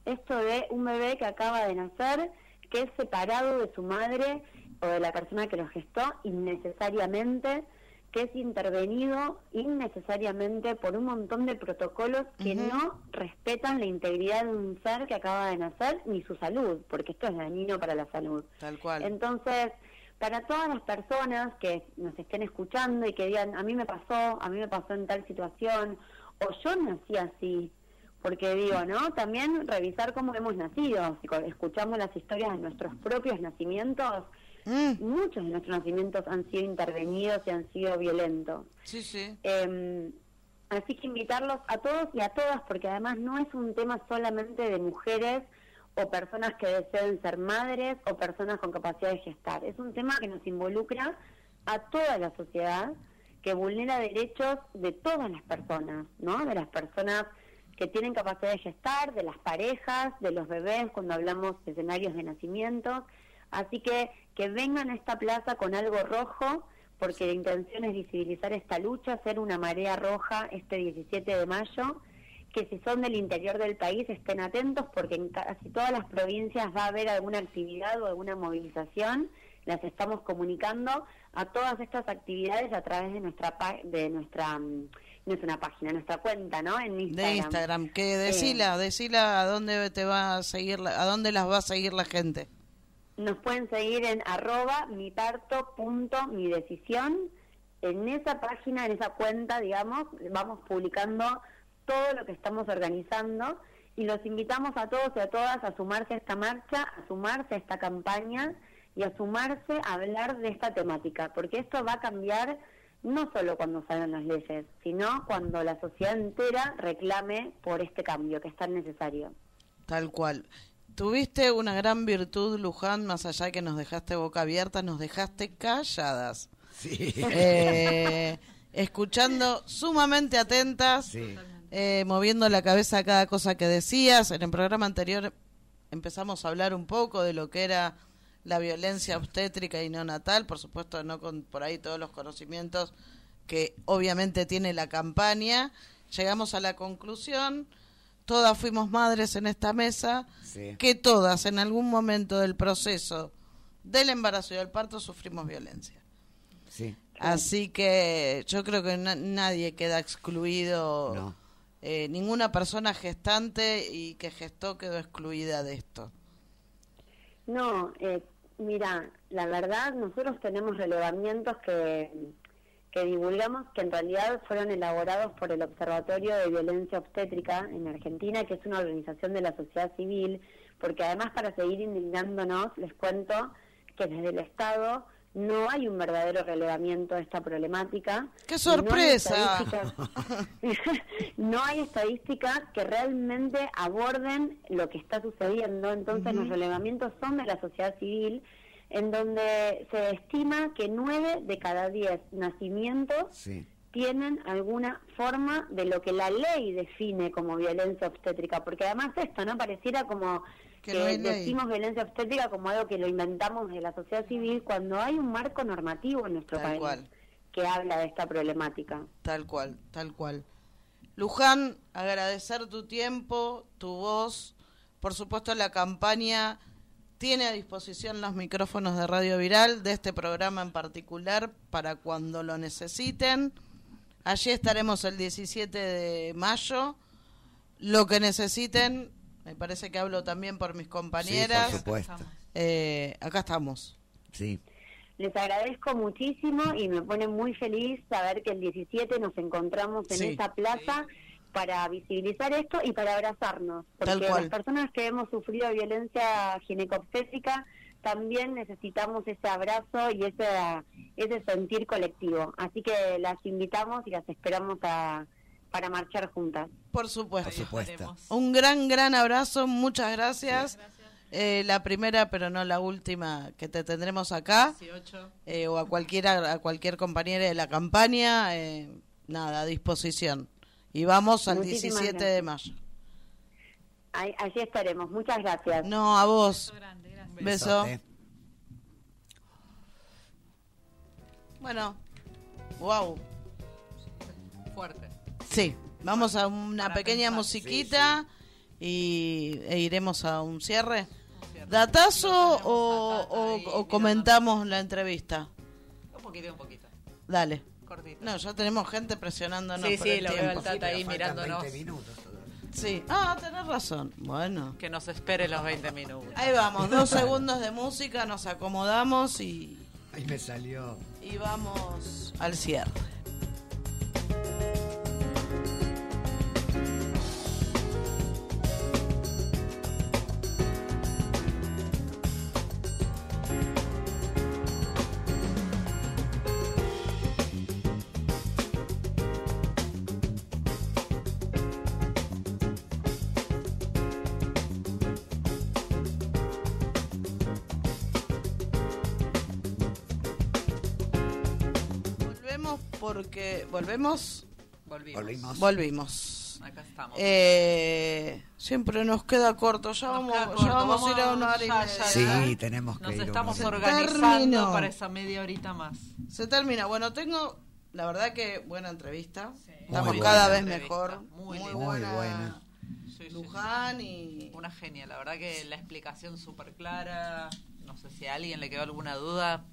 Esto de un bebé que acaba de nacer, que es separado de su madre o de la persona que lo gestó innecesariamente, que es intervenido innecesariamente por un montón de protocolos que no respetan la integridad de un ser que acaba de nacer ni su salud, porque esto es dañino para la salud. Tal cual. Entonces, para todas las personas que nos estén escuchando y que digan, a mí me pasó, a mí me pasó en tal situación, o yo nací así, porque digo, ¿no? También revisar cómo hemos nacido, si escuchamos las historias de nuestros propios nacimientos, Mm, muchos de nuestros nacimientos han sido intervenidos y han sido violentos. sí, sí. Eh, así que invitarlos a todos y a todas, porque además no es un tema solamente de mujeres o personas que deseen ser madres o personas con capacidad de gestar. Es un tema que nos involucra a toda la sociedad, que vulnera derechos de todas las personas, ¿no? De las personas que tienen capacidad de gestar, de las parejas, de los bebés, cuando hablamos de escenarios de nacimiento. Así que que vengan a esta plaza con algo rojo, porque la intención es visibilizar esta lucha, hacer una marea roja este 17 de mayo, que si son del interior del país estén atentos, porque en casi todas las provincias va a haber alguna actividad o alguna movilización, las estamos comunicando a todas estas actividades a través de nuestra de nuestra mm, no es una página, nuestra cuenta, ¿no? En Instagram. De Instagram, que Eh, decila, decila a dónde te va a seguir, la- a dónde las va a seguir la gente. Nos pueden seguir en arroba mi parto punto mi decisión. En esa página, en esa cuenta, digamos, vamos publicando todo lo que estamos organizando y los invitamos a todos y a todas a sumarse a esta marcha, a sumarse a esta campaña y a sumarse a hablar de esta temática, porque esto va a cambiar no solo cuando salgan las leyes, sino cuando la sociedad entera reclame por este cambio que es tan necesario. Tal cual. Tuviste una gran virtud, Luján, más allá de que nos dejaste boca abierta, nos dejaste calladas. Sí. Eh, escuchando sumamente atentas, Sí. eh, moviendo la cabeza a cada cosa que decías. En el programa anterior empezamos a hablar un poco de lo que era la violencia obstétrica y neonatal, por supuesto no con por ahí todos los conocimientos que obviamente tiene la campaña. Llegamos a la conclusión, todas fuimos madres en esta mesa, Sí. que todas en algún momento del proceso del embarazo y del parto sufrimos violencia. Sí. Así que yo creo que na- nadie queda excluido, No. eh, ninguna persona gestante y que gestó quedó excluida de esto. No, eh, mira, la verdad nosotros tenemos relevamientos que, que divulgamos que en realidad fueron elaborados por el Observatorio de Violencia Obstétrica en Argentina, que es una organización de la sociedad civil, porque además para seguir indignándonos, les cuento que desde el Estado no hay un verdadero relevamiento de esta problemática. ¡Qué sorpresa! No hay no hay estadísticas que realmente aborden lo que está sucediendo, entonces los relevamientos son de la sociedad civil, en donde se estima que nueve de cada diez nacimientos Sí. tienen alguna forma de lo que la ley define como violencia obstétrica, porque además esto no pareciera como Que que, no hay ley. decimos violencia obstétrica como algo que lo inventamos de la sociedad civil cuando hay un marco normativo en nuestro Tal país cual. que habla de esta problemática. Tal cual, tal cual. Luján, agradecer tu tiempo, tu voz. Por supuesto, la campaña tiene a disposición los micrófonos de Radio Viral, de este programa en particular, para cuando lo necesiten. Allí estaremos el 17 de mayo. Lo que necesiten, me parece que hablo también por mis compañeras. Sí, por supuesto. Eh, acá estamos. Sí. Les agradezco muchísimo y me pone muy feliz saber que el 17 nos encontramos en Sí. esta plaza para visibilizar esto y para abrazarnos, porque las personas que hemos sufrido violencia ginecobstétrica también necesitamos ese abrazo y ese, ese sentir colectivo. Así que las invitamos y las esperamos a, para marchar juntas. Por supuesto. Por supuesto. Un gran, gran abrazo, muchas gracias. Eh, la primera, pero no la última, que te tendremos acá. 18. eh, o a cualquiera, a cualquier compañera de la campaña, eh, nada, a disposición. Y vamos al Muchísimas 17 de mayo. Ahí- allí estaremos. Muchas gracias. No, a vos. gracias. Beso. Bueno, wow. Fuerte. Sí, vamos a una Para pequeña pensar. musiquita y e iremos a un cierre. cierre. ¿Datazo o, comentamos la entrevista? Un poquito, un poquito. Dale. Cortito. No, ya tenemos gente presionándonos. Sí, por sí, el lo veo al Tata ahí mirándonos. 20 minutos todavía. Sí. Ah, tenés razón. Bueno. Que nos espere los 20 minutos. Ahí vamos, dos segundos de música, nos acomodamos y, Ahí me salió. y vamos al cierre. Volvemos. Volvimos. Volvimos. Volvimos. Acá estamos. Eh, siempre nos queda corto, ya vamos, queda ya corto, vamos a ir a una hora y media. Sí, tenemos que Nos ir. estamos unos- organizando Terminó. para esa media horita más. Se termina. Bueno, tengo, la verdad que buena entrevista. Estamos buena cada vez mejor. muy Muy, buena. Muy buena. Sí, sí, Luján y... Una genia, la verdad que la explicación súper clara. No sé si a alguien le quedó alguna duda.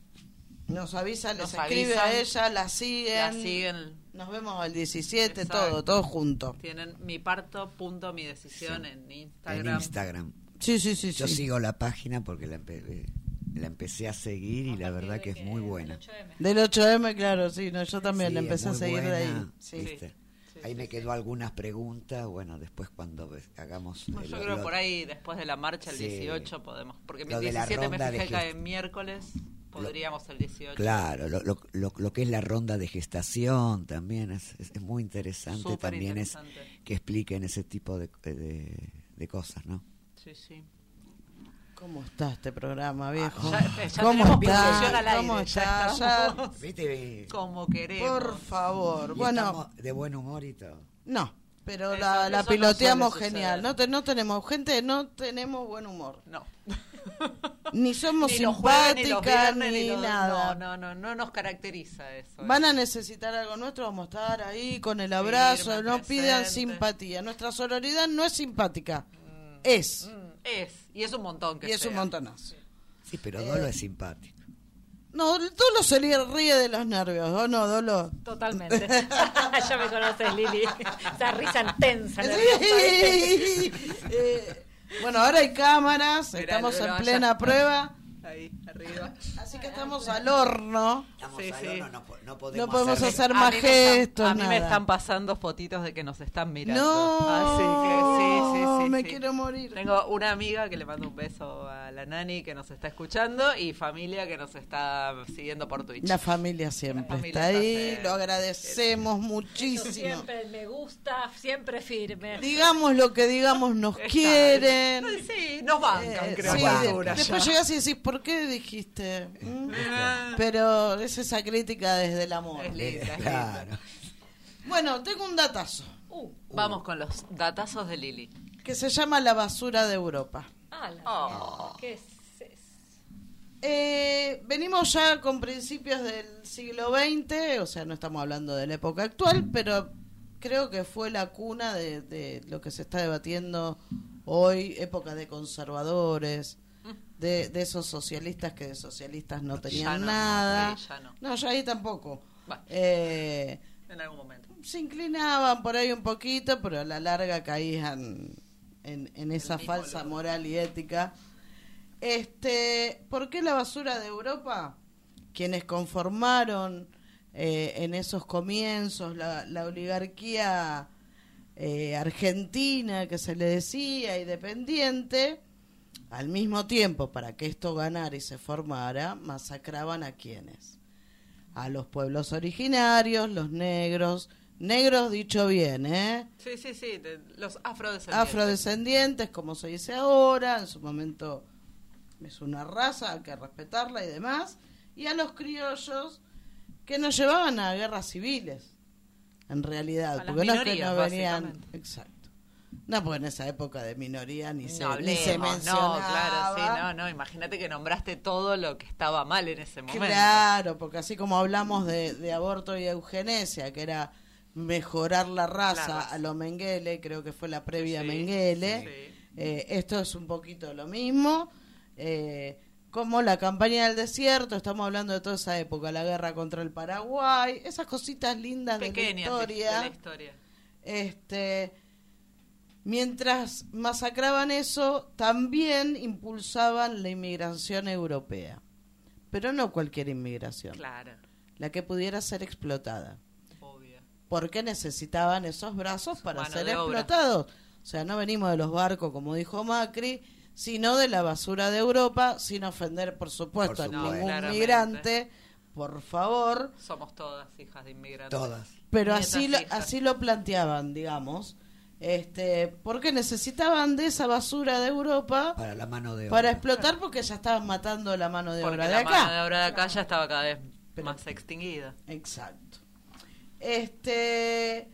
Nos avisan, les Nos escribe avisan. a ella, la siguen. La siguen. Nos vemos el 17, Exacto. todo, todo junto. Tienen mi parto punto mi decisión Sí. en En Instagram. Instagram. Sí, sí, sí. Yo sí. sigo la página porque la, empe- la empecé a seguir y la verdad que es muy buena. Del 8M, claro, sí, no, yo también Sí, la empecé a seguir de ahí. ¿viste? Ahí me quedó algunas preguntas, bueno, después cuando hagamos... Eh, yo lo- creo lo- por ahí después de la marcha el Sí. 18 podemos, porque la 17 me fijé cae miércoles, podríamos el 18. Claro, lo, lo, lo, lo que es la ronda de gestación también es, es, es muy interesante, Súper también interesante. es que expliquen ese tipo de, de, de cosas, ¿no? Sí, sí. ¿Cómo está este programa, viejo? Ah, Ya- ya ¿Cómo está? producción al aire, ¿Cómo ya está? estamos. Ya- ¿Viste? Como queremos. Por favor. Y Bueno, de buen humor y todo. no, pero Eso- la, la eso piloteamos genial. No, te- no tenemos, gente, no tenemos buen humor. No. Ni somos Ni simpáticas, viernes, ni, ni los- nada. No, no, no, no nos caracteriza eso. Van a necesitar algo nuestro, vamos a estar ahí con el abrazo, Firme, no pidan presente. simpatía. Nuestra sororidad no es simpática, es. Mm, es, y es un montón que Y es un montonazo. Sí, pero Dolo es simpático. No, Dolo se le ríe de los nervios, ¿o no, Dolo? Totalmente. ya me conoces, Lili. Esa risa tensa. Eh, bueno, ahora hay cámaras, Mirá, estamos Dolo, en plena prueba, Ahí, arriba. así que estamos al horno. Estamos Sí, al sí. horno, no, po- no podemos, No podemos hacer más gestos, A mí me están pasando fotitos de que nos están mirando. No, Así que sí, sí, sí. me sí. quiero morir. Tengo una amiga que le mando un beso a la nani que nos está escuchando y familia que nos está siguiendo por Twitch. La familia siempre La familia está ahí, está lo agradecemos muchísimo. siempre me gusta, siempre firme. Digamos lo que digamos, nos quieren. Sí, nos bancan, Eh, creo. después ya. llegás y decís, ¿por qué dijiste? ¿Mm? Pero es esa crítica desde el amor. Es linda, es linda. Claro. Bueno, tengo un datazo Uh, vamos con los datazos de Lili. que se llama La basura de Europa. Ah, la Oh. ¿Qué es eso? Eh, venimos ya con principios del siglo XX, o sea, no estamos hablando de la época actual, pero creo que fue la cuna de, de lo que se está debatiendo hoy, época de conservadores, de, de esos socialistas que de socialistas no tenían no, nada. sí, ya no. No, ya ahí tampoco. Bueno. Eh, En algún momento. se inclinaban por ahí un poquito, pero a la larga caían en, en esa falsa moral y ética. Este, ¿Por qué la basura de Europa? Quienes conformaron eh, en esos comienzos la, la oligarquía eh, argentina que se le decía y dependiente, al mismo tiempo, para que esto ganara y se formara, masacraban a quienes a los pueblos originarios, los negros, negros dicho bien, ¿eh? Sí, sí, sí, de- los afrodescendientes. Afrodescendientes, como se dice ahora, en su momento es una raza, hay que respetarla y demás, y a los criollos que nos llevaban a guerras civiles, en realidad, A las porque no es que no venían, exacto. No, porque en esa época de minoría ni se, No ni se hablemos, mencionaba. no, claro, sí, no, no, imagínate que nombraste todo lo que estaba mal en ese momento. Claro, porque así como hablamos de, de aborto y eugenesia, que era mejorar la raza, La raza. a lo Mengele, creo que fue la previa Sí, Mengele, sí. eh, esto es un poquito lo mismo. eh, como la campaña del desierto, estamos hablando de toda esa época, la guerra contra el Paraguay, esas cositas lindas Pequeñas de la historia. de la historia. Este, mientras masacraban eso, también impulsaban la inmigración europea. Pero no cualquier inmigración, Claro, la que pudiera ser explotada. obvio. Porque necesitaban esos brazos para Mano ser explotados. O sea, no venimos de los barcos, como dijo Macri, sino de la basura de Europa, sin ofender, por supuesto, Por a ningún Claramente. migrante, por favor. Somos todas hijas de inmigrantes. Todas. pero Nietas, así lo, hijas. así lo planteaban, digamos, este, porque necesitaban de esa basura de Europa Para la mano de para obra. explotar porque ya estaban matando la mano de Porque obra de la acá. mano de obra de acá ya estaba cada vez Pero- más extinguida. Exacto. Este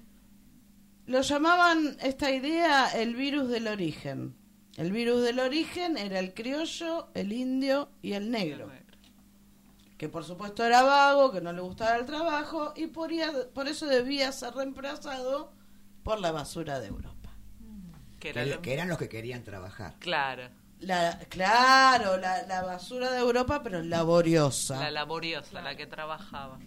lo llamaban esta idea el virus del origen. El virus del origen era el criollo, el indio y el negro. Que por supuesto era vago, que no le gustaba el trabajo y por, por eso debía ser reemplazado por la basura de Europa. Que, era que eran los que querían trabajar. Claro. La, claro, la, la, basura de Europa, pero laboriosa. La laboriosa, la que trabajaba.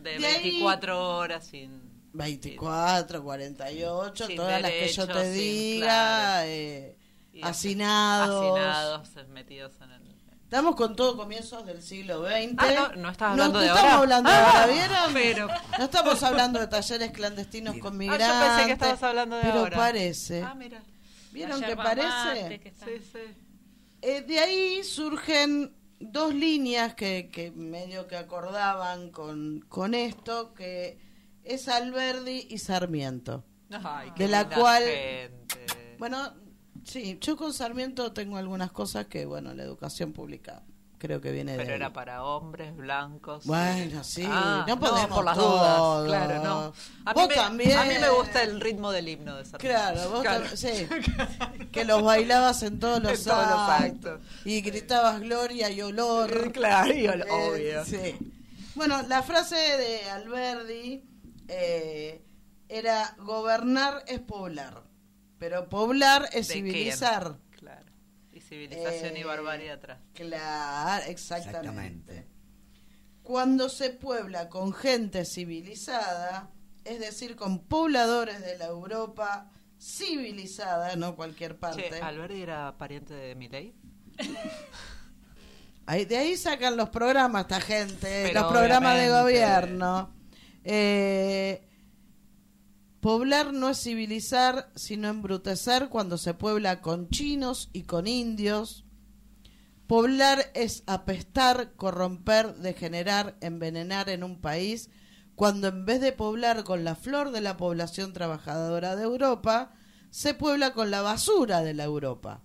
De, 24 horas sin... 24, 48, todas las que yo te diga, eh, hacinados. Hacinados, metidos en el... Estamos con todo comienzos del siglo XX. Ah, no, no estás hablando no, de estamos ahora. hablando de Ah, ahora, ¿vieron? Pero... No estamos hablando de talleres clandestinos con Ah, migrantes. yo pensé que estabas hablando de pero ahora. parece. Ah, mira. ¿Vieron que parece? mate, que Sí, sí. Eh, de ahí surgen dos líneas que, que medio que acordaban con, con esto, que es Alberdi y Sarmiento. Ay, qué de la cual, gente. bueno, sí, yo con Sarmiento tengo algunas cosas que, bueno, la educación pública creo que viene de Pero ahí. era para hombres blancos. Bueno, sí, Ah, no podemos por las todo. dudas. Claro, no. A mí, Vos me, también. a mí me gusta el ritmo del himno de Sarmiento. Claro, vos Claro. sí. que los bailabas en todos los En todos los actos. Y gritabas gloria y olor. Claro, y ol- Eh, obvio. sí. Bueno, la frase de Alberdi eh, era gobernar es poblar, pero poblar es ¿De civilizar. Claro. Y civilización y Eh, barbarie atrás. Claro, exactamente. Exactamente. Cuando se puebla con gente civilizada, es decir, con pobladores de la Europa civilizada, no cualquier parte. Che, ¿Alberti era pariente de Milei? Ahí- de ahí sacan los programas esta gente, Pero los programas de gobierno. Eh, poblar no es civilizar, sino embrutecer cuando se puebla con chinos y con indios. Poblar es apestar, corromper, degenerar, envenenar en un país, cuando en vez de poblar con la flor de la población trabajadora de Europa, se puebla con la basura de la Europa.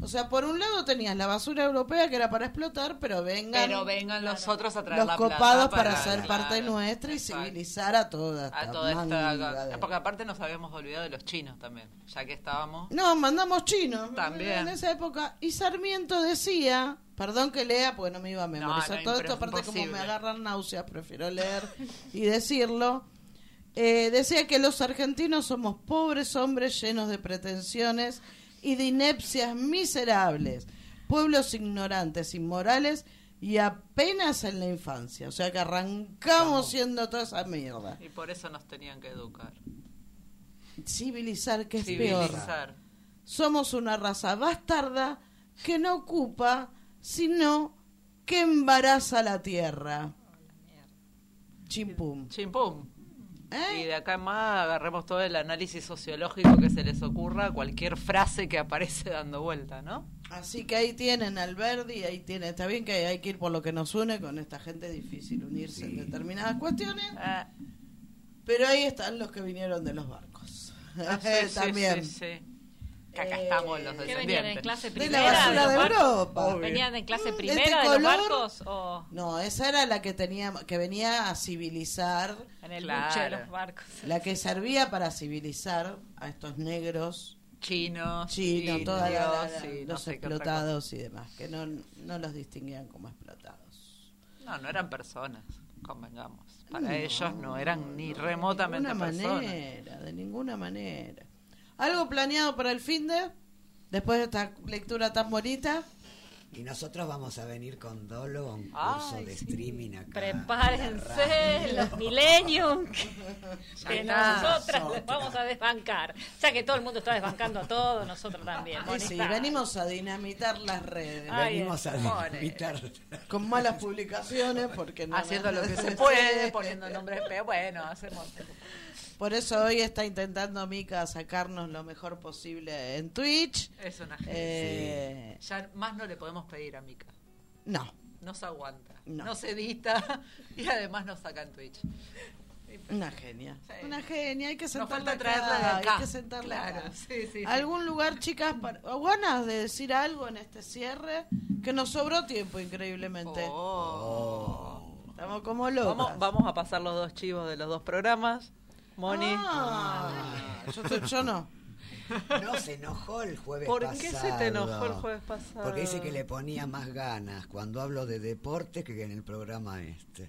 O sea, por un lado tenías la basura europea que era para explotar, pero vengan, Pero vengan los otros a traer los la copados para, ser claro, parte nuestra y exacto. civilizar a toda esta A toda esta... de- Porque aparte nos habíamos olvidado de los chinos también, ya que estábamos... No, mandamos chinos. También. En esa época. Y Sarmiento decía, perdón que lea, porque no me iba a memorizar no, todo esto, es aparte como me agarran náuseas, prefiero leer y decirlo. Eh, decía que los argentinos somos pobres hombres llenos de pretensiones y de inepcias miserables, pueblos ignorantes, inmorales y apenas en la infancia. O sea que arrancamos siendo toda esa mierda. Y por eso nos tenían que educar. Civilizar, que es peor. Civilizar. Somos una raza bastarda que no ocupa, sino que embaraza la tierra. Chimpum. Chimpum. ¿Eh? Y de acá en más agarremos todo el análisis sociológico que se les ocurra, cualquier frase que aparece dando vuelta, ¿no? Así que ahí tienen Alberdi, ahí tiene. Está bien que hay que ir por lo que nos une con esta gente es difícil unirse en determinadas cuestiones, Ah, pero ahí están los que vinieron de los barcos. ah, sí, sí, También. sí, sí. Que acá estamos los ¿Qué venían en descendientes. clase De la primera basura de barcos? Europa. ¿Venían en clase Mm, primera este de los barcos o No, esa era la que tenía, que venía a civilizar en el Claro. de los barcos? La que servía para civilizar a estos negros, Chinos, chinos, todos y no los sé explotados y demás, que no, no los distinguían como explotados. No, no eran personas, convengamos. Para No, ellos no eran ni De remotamente ninguna personas. manera, de ninguna manera. ¿Algo planeado para el fin de? Después de esta lectura tan bonita. Y nosotros vamos a venir con Dolo a un Ay, curso de sí. streaming acá. Prepárense los millennium que nosotras les vamos a desbancar. Ya que todo el mundo está desbancando a todo, nosotros también. Y sí, venimos a dinamitar las redes. Ay, Venimos a invitar. Con malas publicaciones, porque no. Haciendo lo que se puede, poniendo nombres, pero bueno, hacemos. Por eso hoy está intentando Mika sacarnos lo mejor posible en Twitch. Es una Eh, Ya más no le podemos pedir a Mika. No, No se aguanta. No. No. se edita y además nos saca en Twitch. una genia. Sí. Una genia, hay que sentarla falta traerla de acá, acá. Hay que sentarla Claro, acá. sí, sí, sí. ¿Algún lugar, chicas, para, ganas de decir algo en este cierre? Que nos sobró tiempo, increíblemente. Oh. Estamos como locos. Vamos, vamos a pasar los dos chivos de los dos programas. Moni. Ah, yo, te- yo no. No, se enojó el jueves ¿Por pasado. qué se te enojó el jueves pasado? Porque dice que le ponía más ganas cuando hablo de deporte que en el programa este.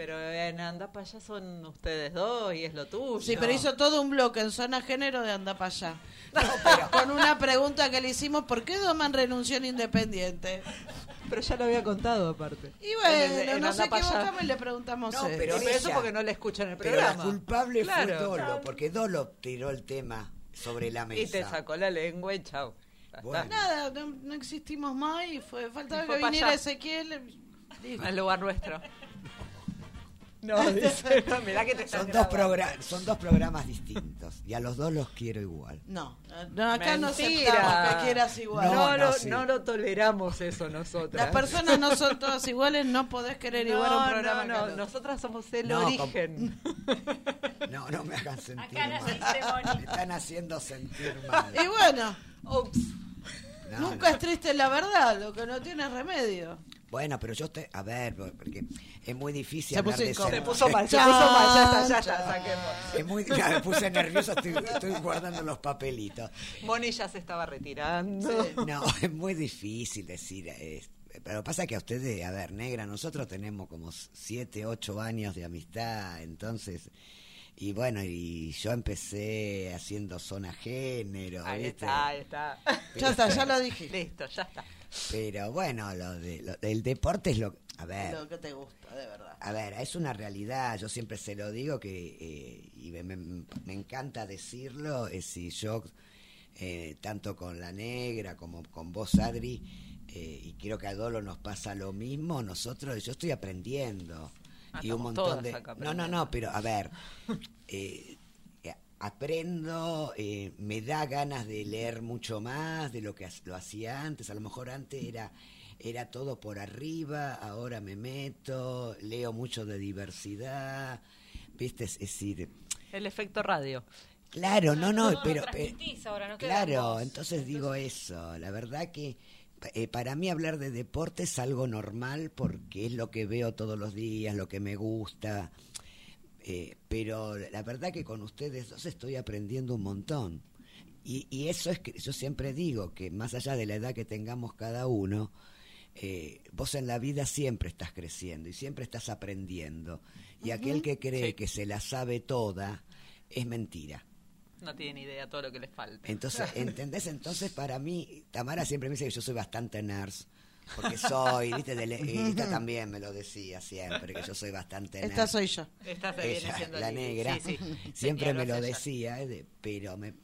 Pero en Anda para allá son ustedes dos y es lo tuyo. Sí, pero hizo todo un bloque en zona género de anda para allá. Con una pregunta que le hicimos, ¿por qué Doman renunció en Independiente? Pero ya lo había contado aparte. Y bueno, En el- en allá. equivocamos y le preguntamos No, eso. pero Pero eso porque no le escuchan el Pero la programa. culpable fue Claro. Dolo, porque Dolo tiró el tema sobre la mesa. Y te sacó la lengua y está. Bueno. Nada, no, no existimos más y fue, faltaba Y fue que viniera. Ezequiel. En lugar nuestro. No, dice, no, mirá que te estás Son dos, son dos programas distintos y a los dos los quiero igual. No, no, acá no aceptamos que quieras igual. No, No, no, no, sí. no lo toleramos eso nosotros. Las personas no son todas iguales, no podés querer igual un programa no, no, nosotras somos el No, origen. No, no me hagan sentir Acá mal. Me están haciendo sentir mal. Y bueno, Ups. No, nunca no. es triste la verdad, lo que no tiene remedio. Bueno, pero yo te, a ver, porque es muy difícil Se hablar puso de ser- Se puso mal, se puso mal, ya está, ya está, chan. saquemos. Es muy, ya me puse nervioso, estoy, estoy guardando los papelitos. Moni ya se estaba retirando. No, es muy difícil decir. es- pero pasa que a ustedes, a ver, negra, nosotros tenemos como siete, ocho años de amistad, entonces. Y bueno, y yo empecé haciendo zona género. Ahí ¿viste? está, ahí está. Ya está, ya lo dije. Listo, ya está. Pero bueno, lo de, lo del deporte es lo. A ver. Lo que te gusta, de verdad. A ver, es una realidad, yo siempre se lo digo que, eh, y me, me- me encanta decirlo, es si yo, eh, tanto con la negra como con vos, Adri, eh, y creo que a Dolo nos pasa lo mismo, nosotros, yo estoy aprendiendo. Ah, y un montón todas de... acá No, no, no, pero a ver, eh, eh, aprendo, eh, me da ganas de leer mucho más de lo que lo hacía antes, a lo mejor antes era era todo por arriba, ahora me meto, leo mucho de diversidad, ¿viste? Es decir, El efecto radio. claro, no, no, No, pero... ahora, no claro, entonces digo eso, la verdad que eh, para mí hablar de deporte es algo normal porque es lo que veo todos los días, lo que me gusta, eh, pero la verdad que con ustedes dos estoy aprendiendo un montón. Y, y eso es que yo siempre digo que más allá de la edad que tengamos cada uno, eh, vos en la vida siempre estás creciendo y siempre estás aprendiendo. Y aquel que cree Sí. que se la sabe toda es mentira. No tiene ni idea todo lo que les falta. Entonces, ¿entendés? Entonces, para mí, Tamara siempre me dice que yo soy bastante nerd. Porque soy, viste, de le- y esta también me lo decía siempre, que yo soy bastante. Esta soy yo. Esta se viene Ella, siendo la negra, Sí, sí. siempre me lo decía, eh, de- pero me,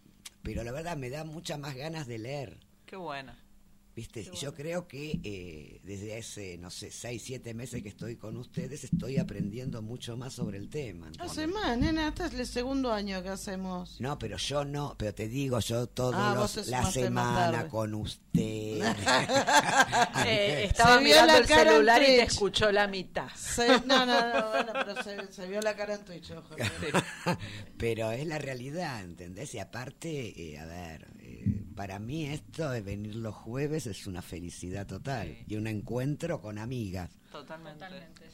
pero la verdad me da muchas más ganas de leer. Qué bueno. ¿Viste? Y yo creo que eh, desde hace, no sé, seis, siete meses que estoy con ustedes, estoy aprendiendo mucho más sobre el tema. ¿entendés? Hace más, nena, este es el segundo año que hacemos. No, pero yo no, pero te digo, yo todos Ah, la semana con usted. Eh, estaba Se mirando la el cara celular y te escuchó la mitad. Se- no, no, no, bueno, pero se, se vio la cara en Twitch, ojo. pero es la realidad, ¿entendés? Y aparte, eh, a ver, para mí esto de venir los jueves es una felicidad total Sí. y un encuentro con amigas. Totalmente.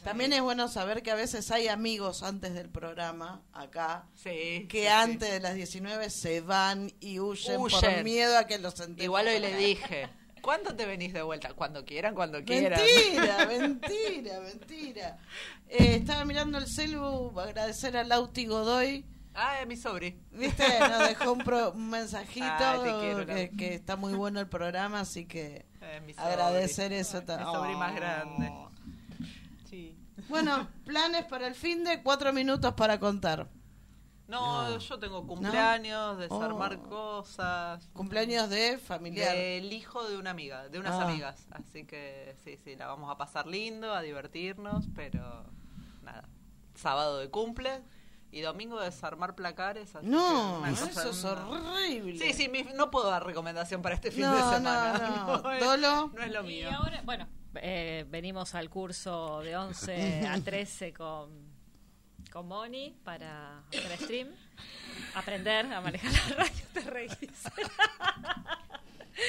También es bueno saber que a veces hay amigos antes del programa, acá, Sí. que sí, antes de las 19 se van y huyen, por miedo a que los sentemos. Igual hoy le dije. ¿Cuándo te venís de vuelta? Cuando quieran, cuando quieran. Mentira, mentira, mentira. Eh, estaba mirando el celu, agradecer a Lauti Godoy. Ah, es mi sobri. ¿Viste? Nos dejó un, pro- un mensajito Ay, quiero, que, está muy bueno el programa, así que Eh, mi agradecer eso Mi también. sobri más grande. Sí. Bueno, planes para el fin de cuatro minutos para contar. No, yo tengo cumpleaños, desarmar Oh. cosas. Cumpleaños de familiar. Del hijo de una amiga, de unas Ah. amigas. Así que sí, sí, la vamos a pasar lindo, a divertirnos, pero nada. Sábado de cumple y domingo desarmar placares. así No, que eso es horrible. Sí, sí, mi- no puedo dar recomendación para este fin No, de no, semana. no. es, Dolo. no es lo Y mío. ahora, bueno, eh, venimos al curso de 11 a 13 con, con Moni para hacer stream. Aprender a manejar la radio, te reís.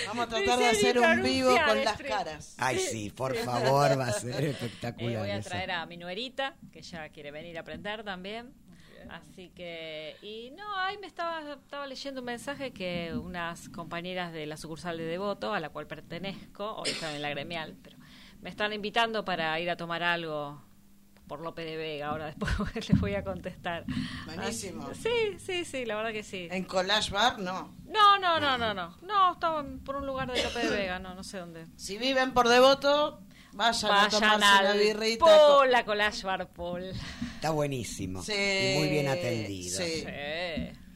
Vamos a tratar de hacer un vivo con las caras. Ay, sí, por favor, va a ser Eh, espectacular. voy a eso. traer a mi nuerita, que ya quiere venir a aprender también. Así que, y no, ahí me estaba, estaba leyendo un mensaje que unas compañeras de la sucursal de Devoto, a la cual pertenezco, hoy están en la gremial, pero me están invitando para ir a tomar algo por López de Vega. Ahora después les voy a contestar. Buenísimo. Así- sí, sí, sí, la verdad que sí. En Collage Bar, no. No, no, no, no, no. No, estaba por un lugar de López de Vega, no, no sé dónde. Si viven por Devoto, vayan, a Vayan tomarse una al birrita. Paul, a Collage Bar Paul. Está buenísimo. Sí, y muy bien atendido. Sí,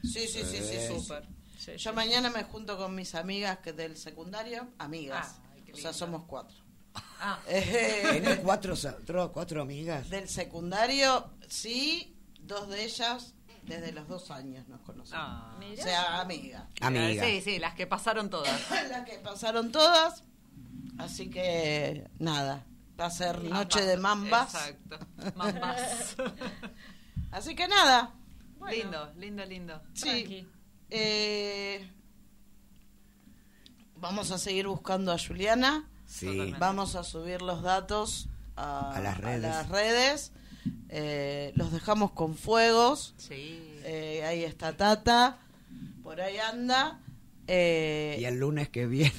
Sí. sí, sí, sí, sí, Eh, súper. Yo mañana me junto con mis amigas que del secundario, amigas. o sea, somos cuatro. Ah. Eh, ¿Tenés cuatro, cuatro amigas? Del secundario, sí, dos de ellas desde los dos años nos conocemos. Ah. O sea, amigas. Amiga. Sí, sí, las que pasaron todas. Las que pasaron todas. Así que, nada, va a ser noche de mambas. Exacto. Mambas. Así que nada. Lindo, lindo, lindo. Sí. Eh, vamos a seguir buscando a Juliana. Sí. Vamos a subir los datos a, A las redes. las redes. Eh, los dejamos con fuegos. Sí. Eh, ahí está Tata. Por ahí anda. Eh, Y el lunes que viene.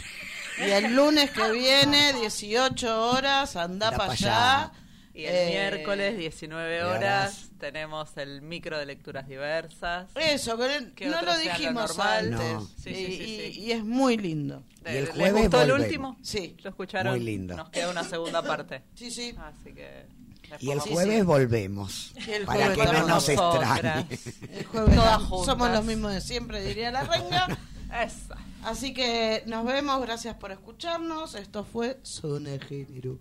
Y el lunes que viene, 18 horas, anda para pa' allá. allá. Y el Eh, miércoles, 19 horas. horas, tenemos el micro de lecturas diversas. Eso, que no lo lo dijimos normal. antes. No. Sí, sí, y, sí, sí. y- y es muy lindo. Y el ¿Les jueves gustó el último? Sí, ¿Lo escucharon? Muy lindo. Nos queda una segunda parte. sí, sí. Así que... Y el jueves volvemos. El para jueves que no nos extrañe. El jueves Todas juntas. somos los mismos de siempre, diría la renga. Esa. Así que nos vemos, gracias por escucharnos. Esto fue Zona Género.